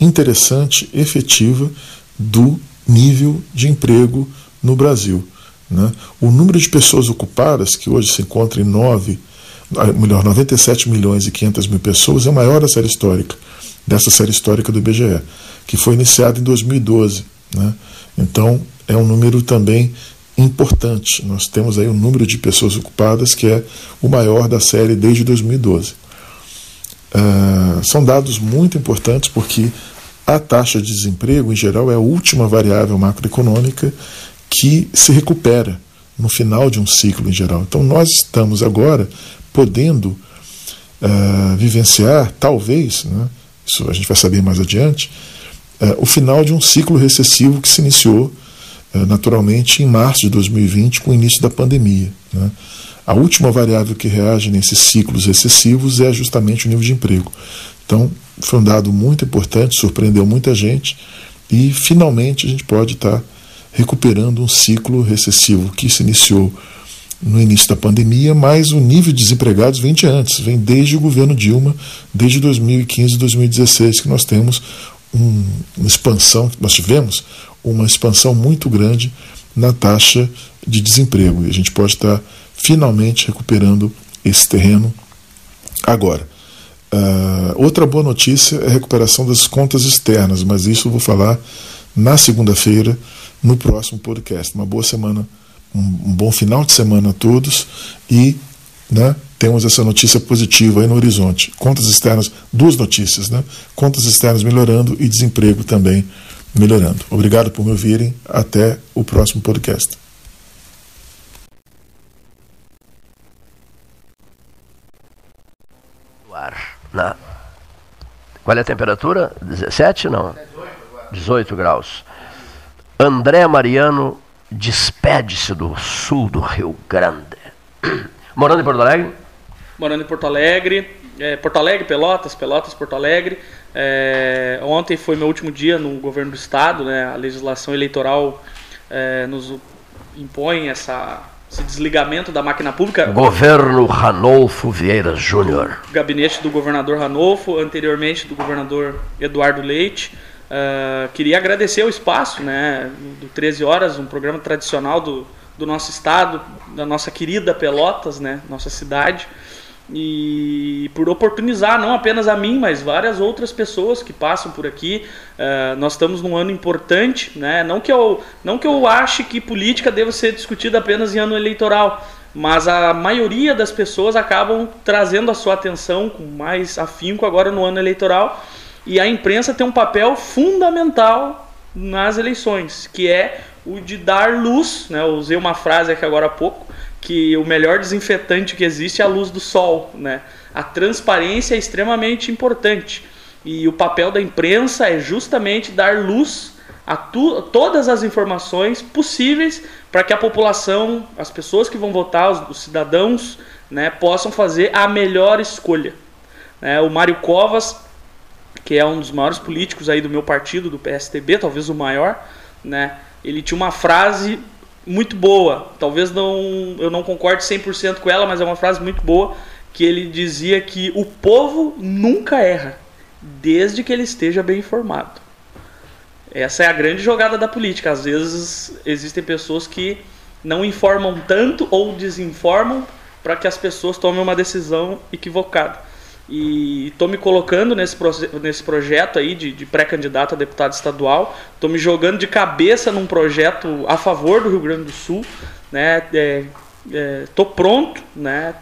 interessante, efetiva, do nível de emprego no Brasil. Né? O número de pessoas ocupadas, que hoje se encontra em 9, ah, melhor, 97 milhões e 500 mil pessoas, é maior da série histórica, dessa série histórica do IBGE, que foi iniciada em 2012. Né? Então, é um número também importante. Nós temos aí um número de pessoas ocupadas que é o maior da série desde 2012. Uh, ah, são dados muito importantes porque a taxa de desemprego, em geral, é a última variável macroeconômica que se recupera no final de um ciclo, em geral. Então, nós estamos agora podendo uh, vivenciar, talvez, né, isso a gente vai saber mais adiante, uh, o final de um ciclo recessivo que se iniciou eh, naturalmente em março de 2020, com o início da pandemia. Né? A última variável que reage nesses ciclos recessivos é justamente o nível de emprego. Então, foi um dado muito importante, surpreendeu muita gente e finalmente a gente pode estar recuperando um ciclo recessivo que se iniciou no início da pandemia, mas o nível de desempregados vem de antes, vem desde o governo Dilma, desde 2015 2016, que nós temos um, uma expansão, nós tivemos uma expansão muito grande na taxa de desemprego. E a gente pode estar finalmente recuperando esse terreno agora. Uh, outra boa notícia é a recuperação das contas externas, mas isso eu vou falar na segunda-feira, no próximo podcast. Uma boa semana, um, um bom final de semana a todos e né, temos essa notícia positiva aí no horizonte. Contas externas, duas notícias, né? Contas externas melhorando e desemprego também melhorando. Obrigado por me ouvirem. Até o próximo podcast. Qual é a temperatura? 17 não? 18 graus. André Mariano despede-se do sul do Rio Grande. [clears throat] Morando em Porto Alegre? Morando em Porto Alegre. É, Porto Alegre, Pelotas, Pelotas, Porto Alegre. É, ontem foi meu último dia no governo do estado, né? A legislação eleitoral é, nos impõe essa, esse desligamento da máquina pública. Governo Ranolfo Vieira Júnior. Gabinete do governador Ranolfo, anteriormente do governador Eduardo Leite. Uh, queria agradecer o espaço, né, do 13 Horas, um programa tradicional do, do nosso estado, da nossa querida Pelotas, né, nossa cidade, e por oportunizar não apenas a mim, mas várias outras pessoas que passam por aqui. Uh, nós estamos num ano importante, né, não, que eu, não que eu ache que política deva ser discutida apenas em ano eleitoral, mas a maioria das pessoas acabam trazendo a sua atenção com mais afinco agora no ano eleitoral e a imprensa tem um papel fundamental nas eleições, que é o de dar luz. Né? Eu usei uma frase aqui agora há pouco, que o melhor desinfetante que existe é a luz do sol. Né? A transparência é extremamente importante. E o papel da imprensa é justamente dar luz a tu, todas as informações possíveis para que a população, as pessoas que vão votar, os, os cidadãos, né, possam fazer a melhor escolha. É, o Mário Covas que é um dos maiores políticos aí do meu partido, do PSTB, talvez o maior, né? Ele tinha uma frase muito boa, talvez não eu não concorde 100% com ela, mas é uma frase muito boa, que ele dizia que o povo nunca erra, desde que ele esteja bem informado. Essa é a grande jogada da política. Às vezes existem pessoas que não informam tanto ou desinformam para que as pessoas tomem uma decisão equivocada. E estou me colocando nesse, nesse projeto aí de, de pré-candidato a deputado estadual. Estou me jogando de cabeça num projeto a favor do Rio Grande do Sul. Né? Estou é, é, pronto, né?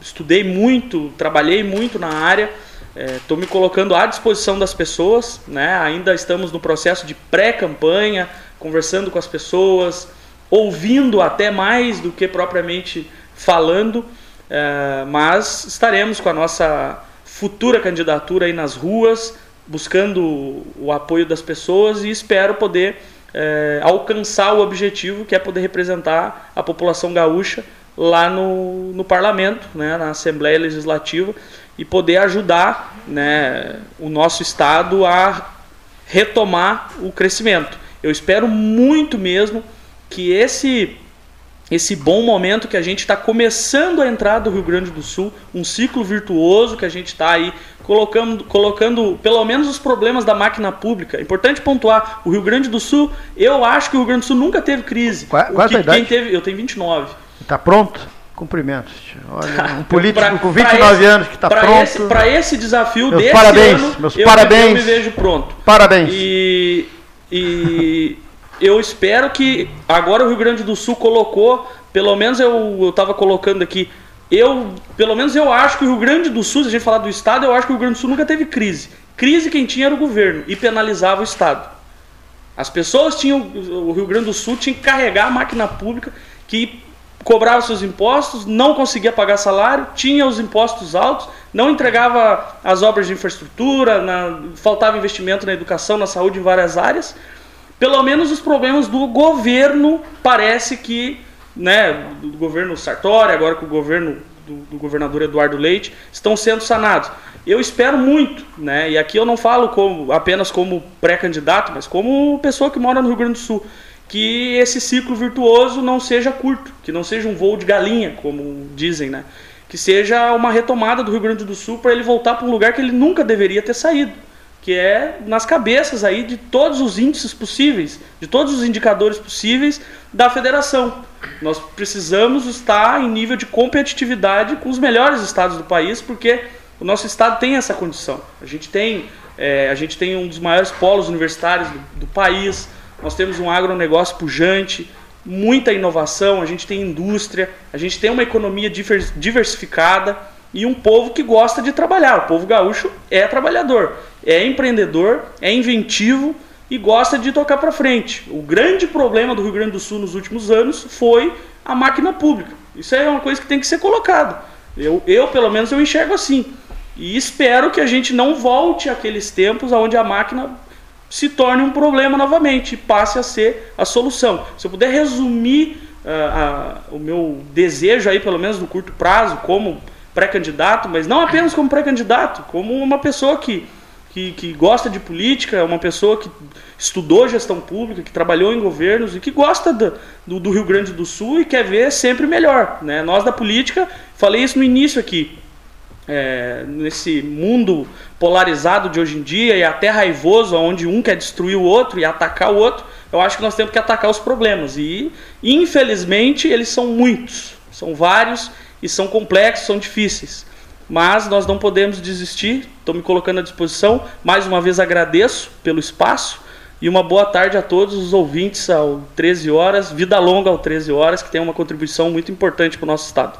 estudei muito, trabalhei muito na área. Estou é, me colocando à disposição das pessoas. Né? Ainda estamos no processo de pré-campanha, conversando com as pessoas, ouvindo até mais do que propriamente falando. É, mas estaremos com a nossa futura candidatura aí nas ruas, buscando o apoio das pessoas e espero poder é, alcançar o objetivo que é poder representar a população gaúcha lá no, no parlamento, né, na Assembleia Legislativa e poder ajudar né, o nosso estado a retomar o crescimento. Eu espero muito mesmo que esse esse bom momento que a gente está começando a entrar do Rio Grande do Sul, um ciclo virtuoso que a gente está aí colocando, colocando pelo menos os problemas da máquina pública. Importante pontuar, o Rio Grande do Sul, eu acho que o Rio Grande do Sul nunca teve crise. Qual, qual que, a idade? Teve, eu tenho 29. Está pronto? Cumprimentos. Olha, [laughs] um político pra, com 29 esse, anos que está pronto. Para esse desafio meus desse parabéns, ano, meus eu, parabéns. eu me vejo pronto. Parabéns. E, e eu espero que agora o Rio Grande do Sul colocou, pelo menos eu estava colocando aqui, eu, pelo menos eu acho que o Rio Grande do Sul, se a gente falar do Estado, eu acho que o Rio Grande do Sul nunca teve crise. Crise quem tinha era o governo e penalizava o Estado. As pessoas tinham, o Rio Grande do Sul tinha que carregar a máquina pública que cobrava seus impostos, não conseguia pagar salário, tinha os impostos altos, não entregava as obras de infraestrutura, na, faltava investimento na educação, na saúde, em várias áreas pelo menos os problemas do governo parece que, né, do governo Sartori, agora com o governo do, do, governador Eduardo Leite, estão sendo sanados. Eu espero muito, né, e aqui eu não falo como, apenas como pré-candidato, mas como pessoa que mora no Rio Grande do Sul, que esse ciclo virtuoso não seja curto, que não seja um voo de galinha, como dizem, né, que seja uma retomada do Rio Grande do Sul para ele voltar para um lugar que ele nunca deveria ter saído que é nas cabeças aí de todos os índices possíveis, de todos os indicadores possíveis da federação. Nós precisamos estar em nível de competitividade com os melhores estados do país, porque o nosso estado tem essa condição. A gente tem, é, a gente tem um dos maiores polos universitários do, do país, nós temos um agronegócio pujante, muita inovação, a gente tem indústria, a gente tem uma economia diversificada e um povo que gosta de trabalhar. O povo gaúcho é trabalhador, é empreendedor, é inventivo e gosta de tocar para frente. O grande problema do Rio Grande do Sul nos últimos anos foi a máquina pública. Isso é uma coisa que tem que ser colocada. Eu, eu pelo menos, eu enxergo assim. E espero que a gente não volte àqueles tempos onde a máquina se torne um problema novamente e passe a ser a solução. Se eu puder resumir uh, uh, o meu desejo aí, pelo menos no curto prazo, como pré-candidato, mas não apenas como pré-candidato, como uma pessoa que, que, que, gosta de política, uma pessoa que estudou gestão pública, que trabalhou em governos e que gosta do, do, Rio Grande do Sul e quer ver sempre melhor. Né? Nós da política, falei isso no início aqui, é, nesse mundo polarizado de hoje em dia e até raivoso, onde um quer destruir o outro e atacar o outro, eu acho que nós temos que atacar os problemas. E, infelizmente, eles são muitos, são vários e são complexos, são difíceis. Mas nós não podemos desistir, estou me colocando à disposição. Mais uma vez agradeço pelo espaço e uma boa tarde a todos os ouvintes ao 13 horas, vida longa ao 13 horas, que tem uma contribuição muito importante para o nosso Estado.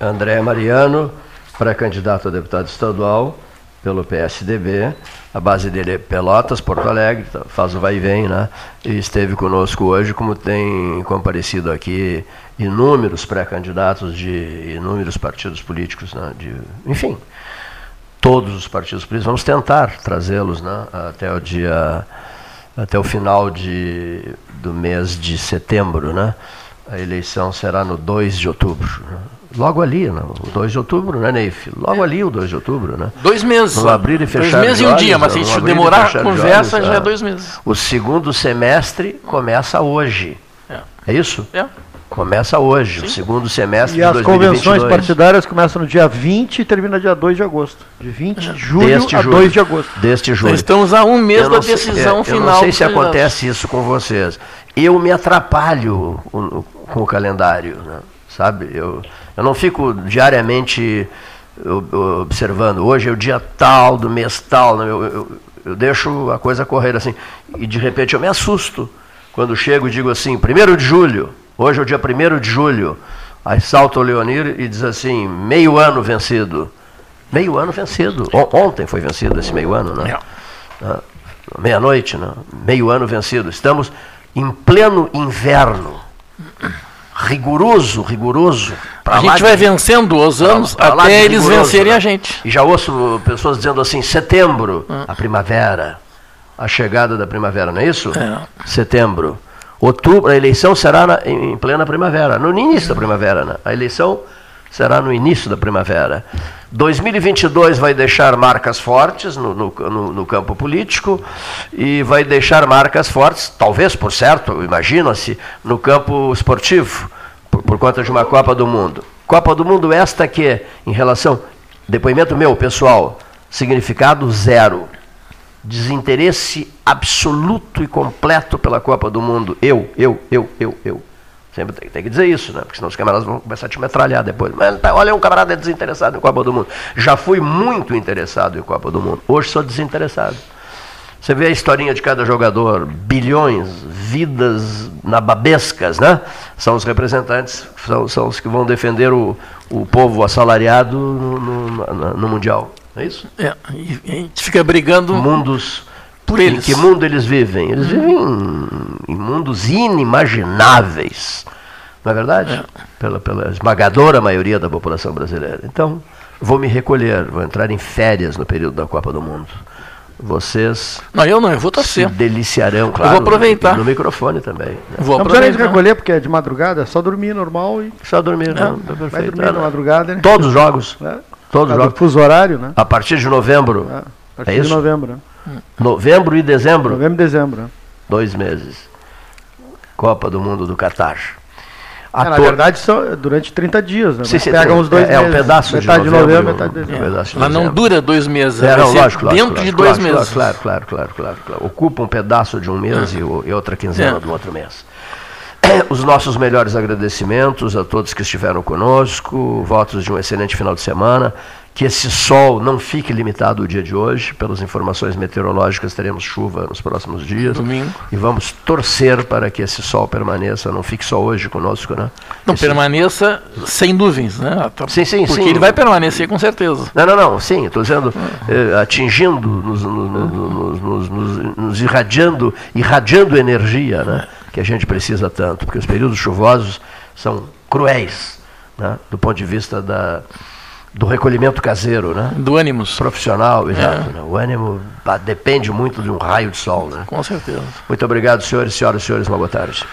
André Mariano, pré-candidato a deputado estadual pelo PSDB. A base dele é Pelotas, Porto Alegre, tá, faz o vai e vem, né? E esteve conosco hoje, como tem comparecido aqui inúmeros pré-candidatos de inúmeros partidos políticos, né? De, enfim, todos os partidos políticos. Vamos tentar trazê-los né? até o dia até o final de, do mês de setembro, né? A eleição será no 2 de outubro. Né? Logo ali, né? o 2 de outubro, né, Neif? Logo ali o 2 de outubro, né? Dois meses. Não abrir e fechar Dois meses e um dia, mas se a gente demorar a conversa, olhos, já é é. dois meses. O segundo semestre começa hoje. É, é isso? É. Começa hoje, Sim. o segundo semestre e de 2022. E as convenções partidárias começam no dia 20 e termina dia 2 de agosto. De 20 de julho Deste a julho. 2 de agosto. Deste julho. Nós estamos a um mês da não sei- decisão é, final. Eu não sei se acontece isso com vocês. Eu me atrapalho com, o calendário, né? sabe? Eu, eu não fico diariamente observando. Hoje é o dia tal, do mês tal. né? Eu, eu, eu deixo a coisa correr assim. E de repente eu me assusto quando chego e digo assim, 1 de julho, hoje é o dia 1 de julho. Aí salta o Leonir e diz assim, meio ano vencido. Meio ano vencido. On- Ontem foi vencido esse meio ano, né? Ah, Meia-noite, né? meio ano vencido. Estamos em pleno inverno. Rigoroso, rigoroso. pra A gente de- vai vencendo os anos pra de até eles rigoroso, vencerem né? a gente. E já ouço pessoas dizendo assim, setembro, Ah. a primavera, a chegada da primavera, não é isso? É. Setembro. Outubro, a eleição será na- em, plena primavera, no início da primavera. Né? A eleição será no início da primavera. 2022 vai deixar marcas fortes no, no- no- no campo político e vai deixar marcas fortes, talvez, por certo, imagina-se, no campo esportivo, por, por conta de uma Copa do Mundo. Copa do Mundo esta que, em relação, depoimento meu, pessoal, significado zero desinteresse absoluto e completo pela Copa do Mundo. Eu, eu, eu, eu, eu. Sempre tem, que dizer isso, né? Porque senão os camaradas vão começar a te metralhar depois. Mas tá, olha, um camarada é desinteressado em Copa do Mundo. Já fui muito interessado em Copa do Mundo. Hoje sou desinteressado. Você vê a historinha de cada jogador, bilhões, vidas nababescas, né? São os representantes, são, são os que vão defender o, o povo assalariado no- no- no Mundial. Não é isso? É, e a gente fica brigando mundos por Em eles. que mundo eles vivem? Eles vivem em, em mundos inimagináveis, não é verdade? Pela, pela esmagadora maioria da população brasileira. Então, vou me recolher, vou entrar em férias no período da Copa do Mundo. Vocês Não, eu não, eu vou se torcer. deliciarão, Eu claro. vou aproveitar. No microfone também. né? Vou não precisa nem se recolher, porque é de madrugada, é só dormir normal e. Só dormir, não, tá Vai dormir na madrugada, né? Todos os jogos. É. Todos jogos. fuso horário, né? A partir de novembro. É, a partir é de isso? novembro, né? Novembro e dezembro. Novembro e dezembro, né? Dois meses. Copa do Mundo do Catar. É, na verdade, são durante 30 dias, né? Sim, sim, Pegam os dois é, é um meses. pedaço de metade de novembro novembro, e um- metade de um dezembro. pedaço de Mas não dezembro. dura dois meses, É, não, lógico, lógico, dentro de lógico, dois claro, meses. Claro, claro, claro, claro, claro. Ocupa um pedaço de um mês e, o- e outra quinzena É. do outro mês. [clears throat] Os nossos melhores agradecimentos a todos que estiveram conosco, votos de um excelente final de semana. Que esse sol não fique limitado ao dia de hoje. Pelas informações meteorológicas, teremos chuva nos próximos dias. Domingo. E vamos torcer para que esse sol permaneça, não fique só hoje conosco, né? Não Esse- permaneça sem nuvens, né? Sim, sim, Porque sim. ele vai permanecer com certeza. Não, não, não, sim, estou dizendo, eh, atingindo, nos, nos, nos, nos- nos- nos irradiando, irradiando energia, né, que a gente precisa tanto, porque os períodos chuvosos são cruéis, né, do ponto de vista da, do recolhimento caseiro, né, Do ânimos. profissional, exato. É. né, o ânimo ah, depende muito de um raio de sol. Né. Com certeza. Muito obrigado, senhores e senhoras e senhores, uma boa tarde.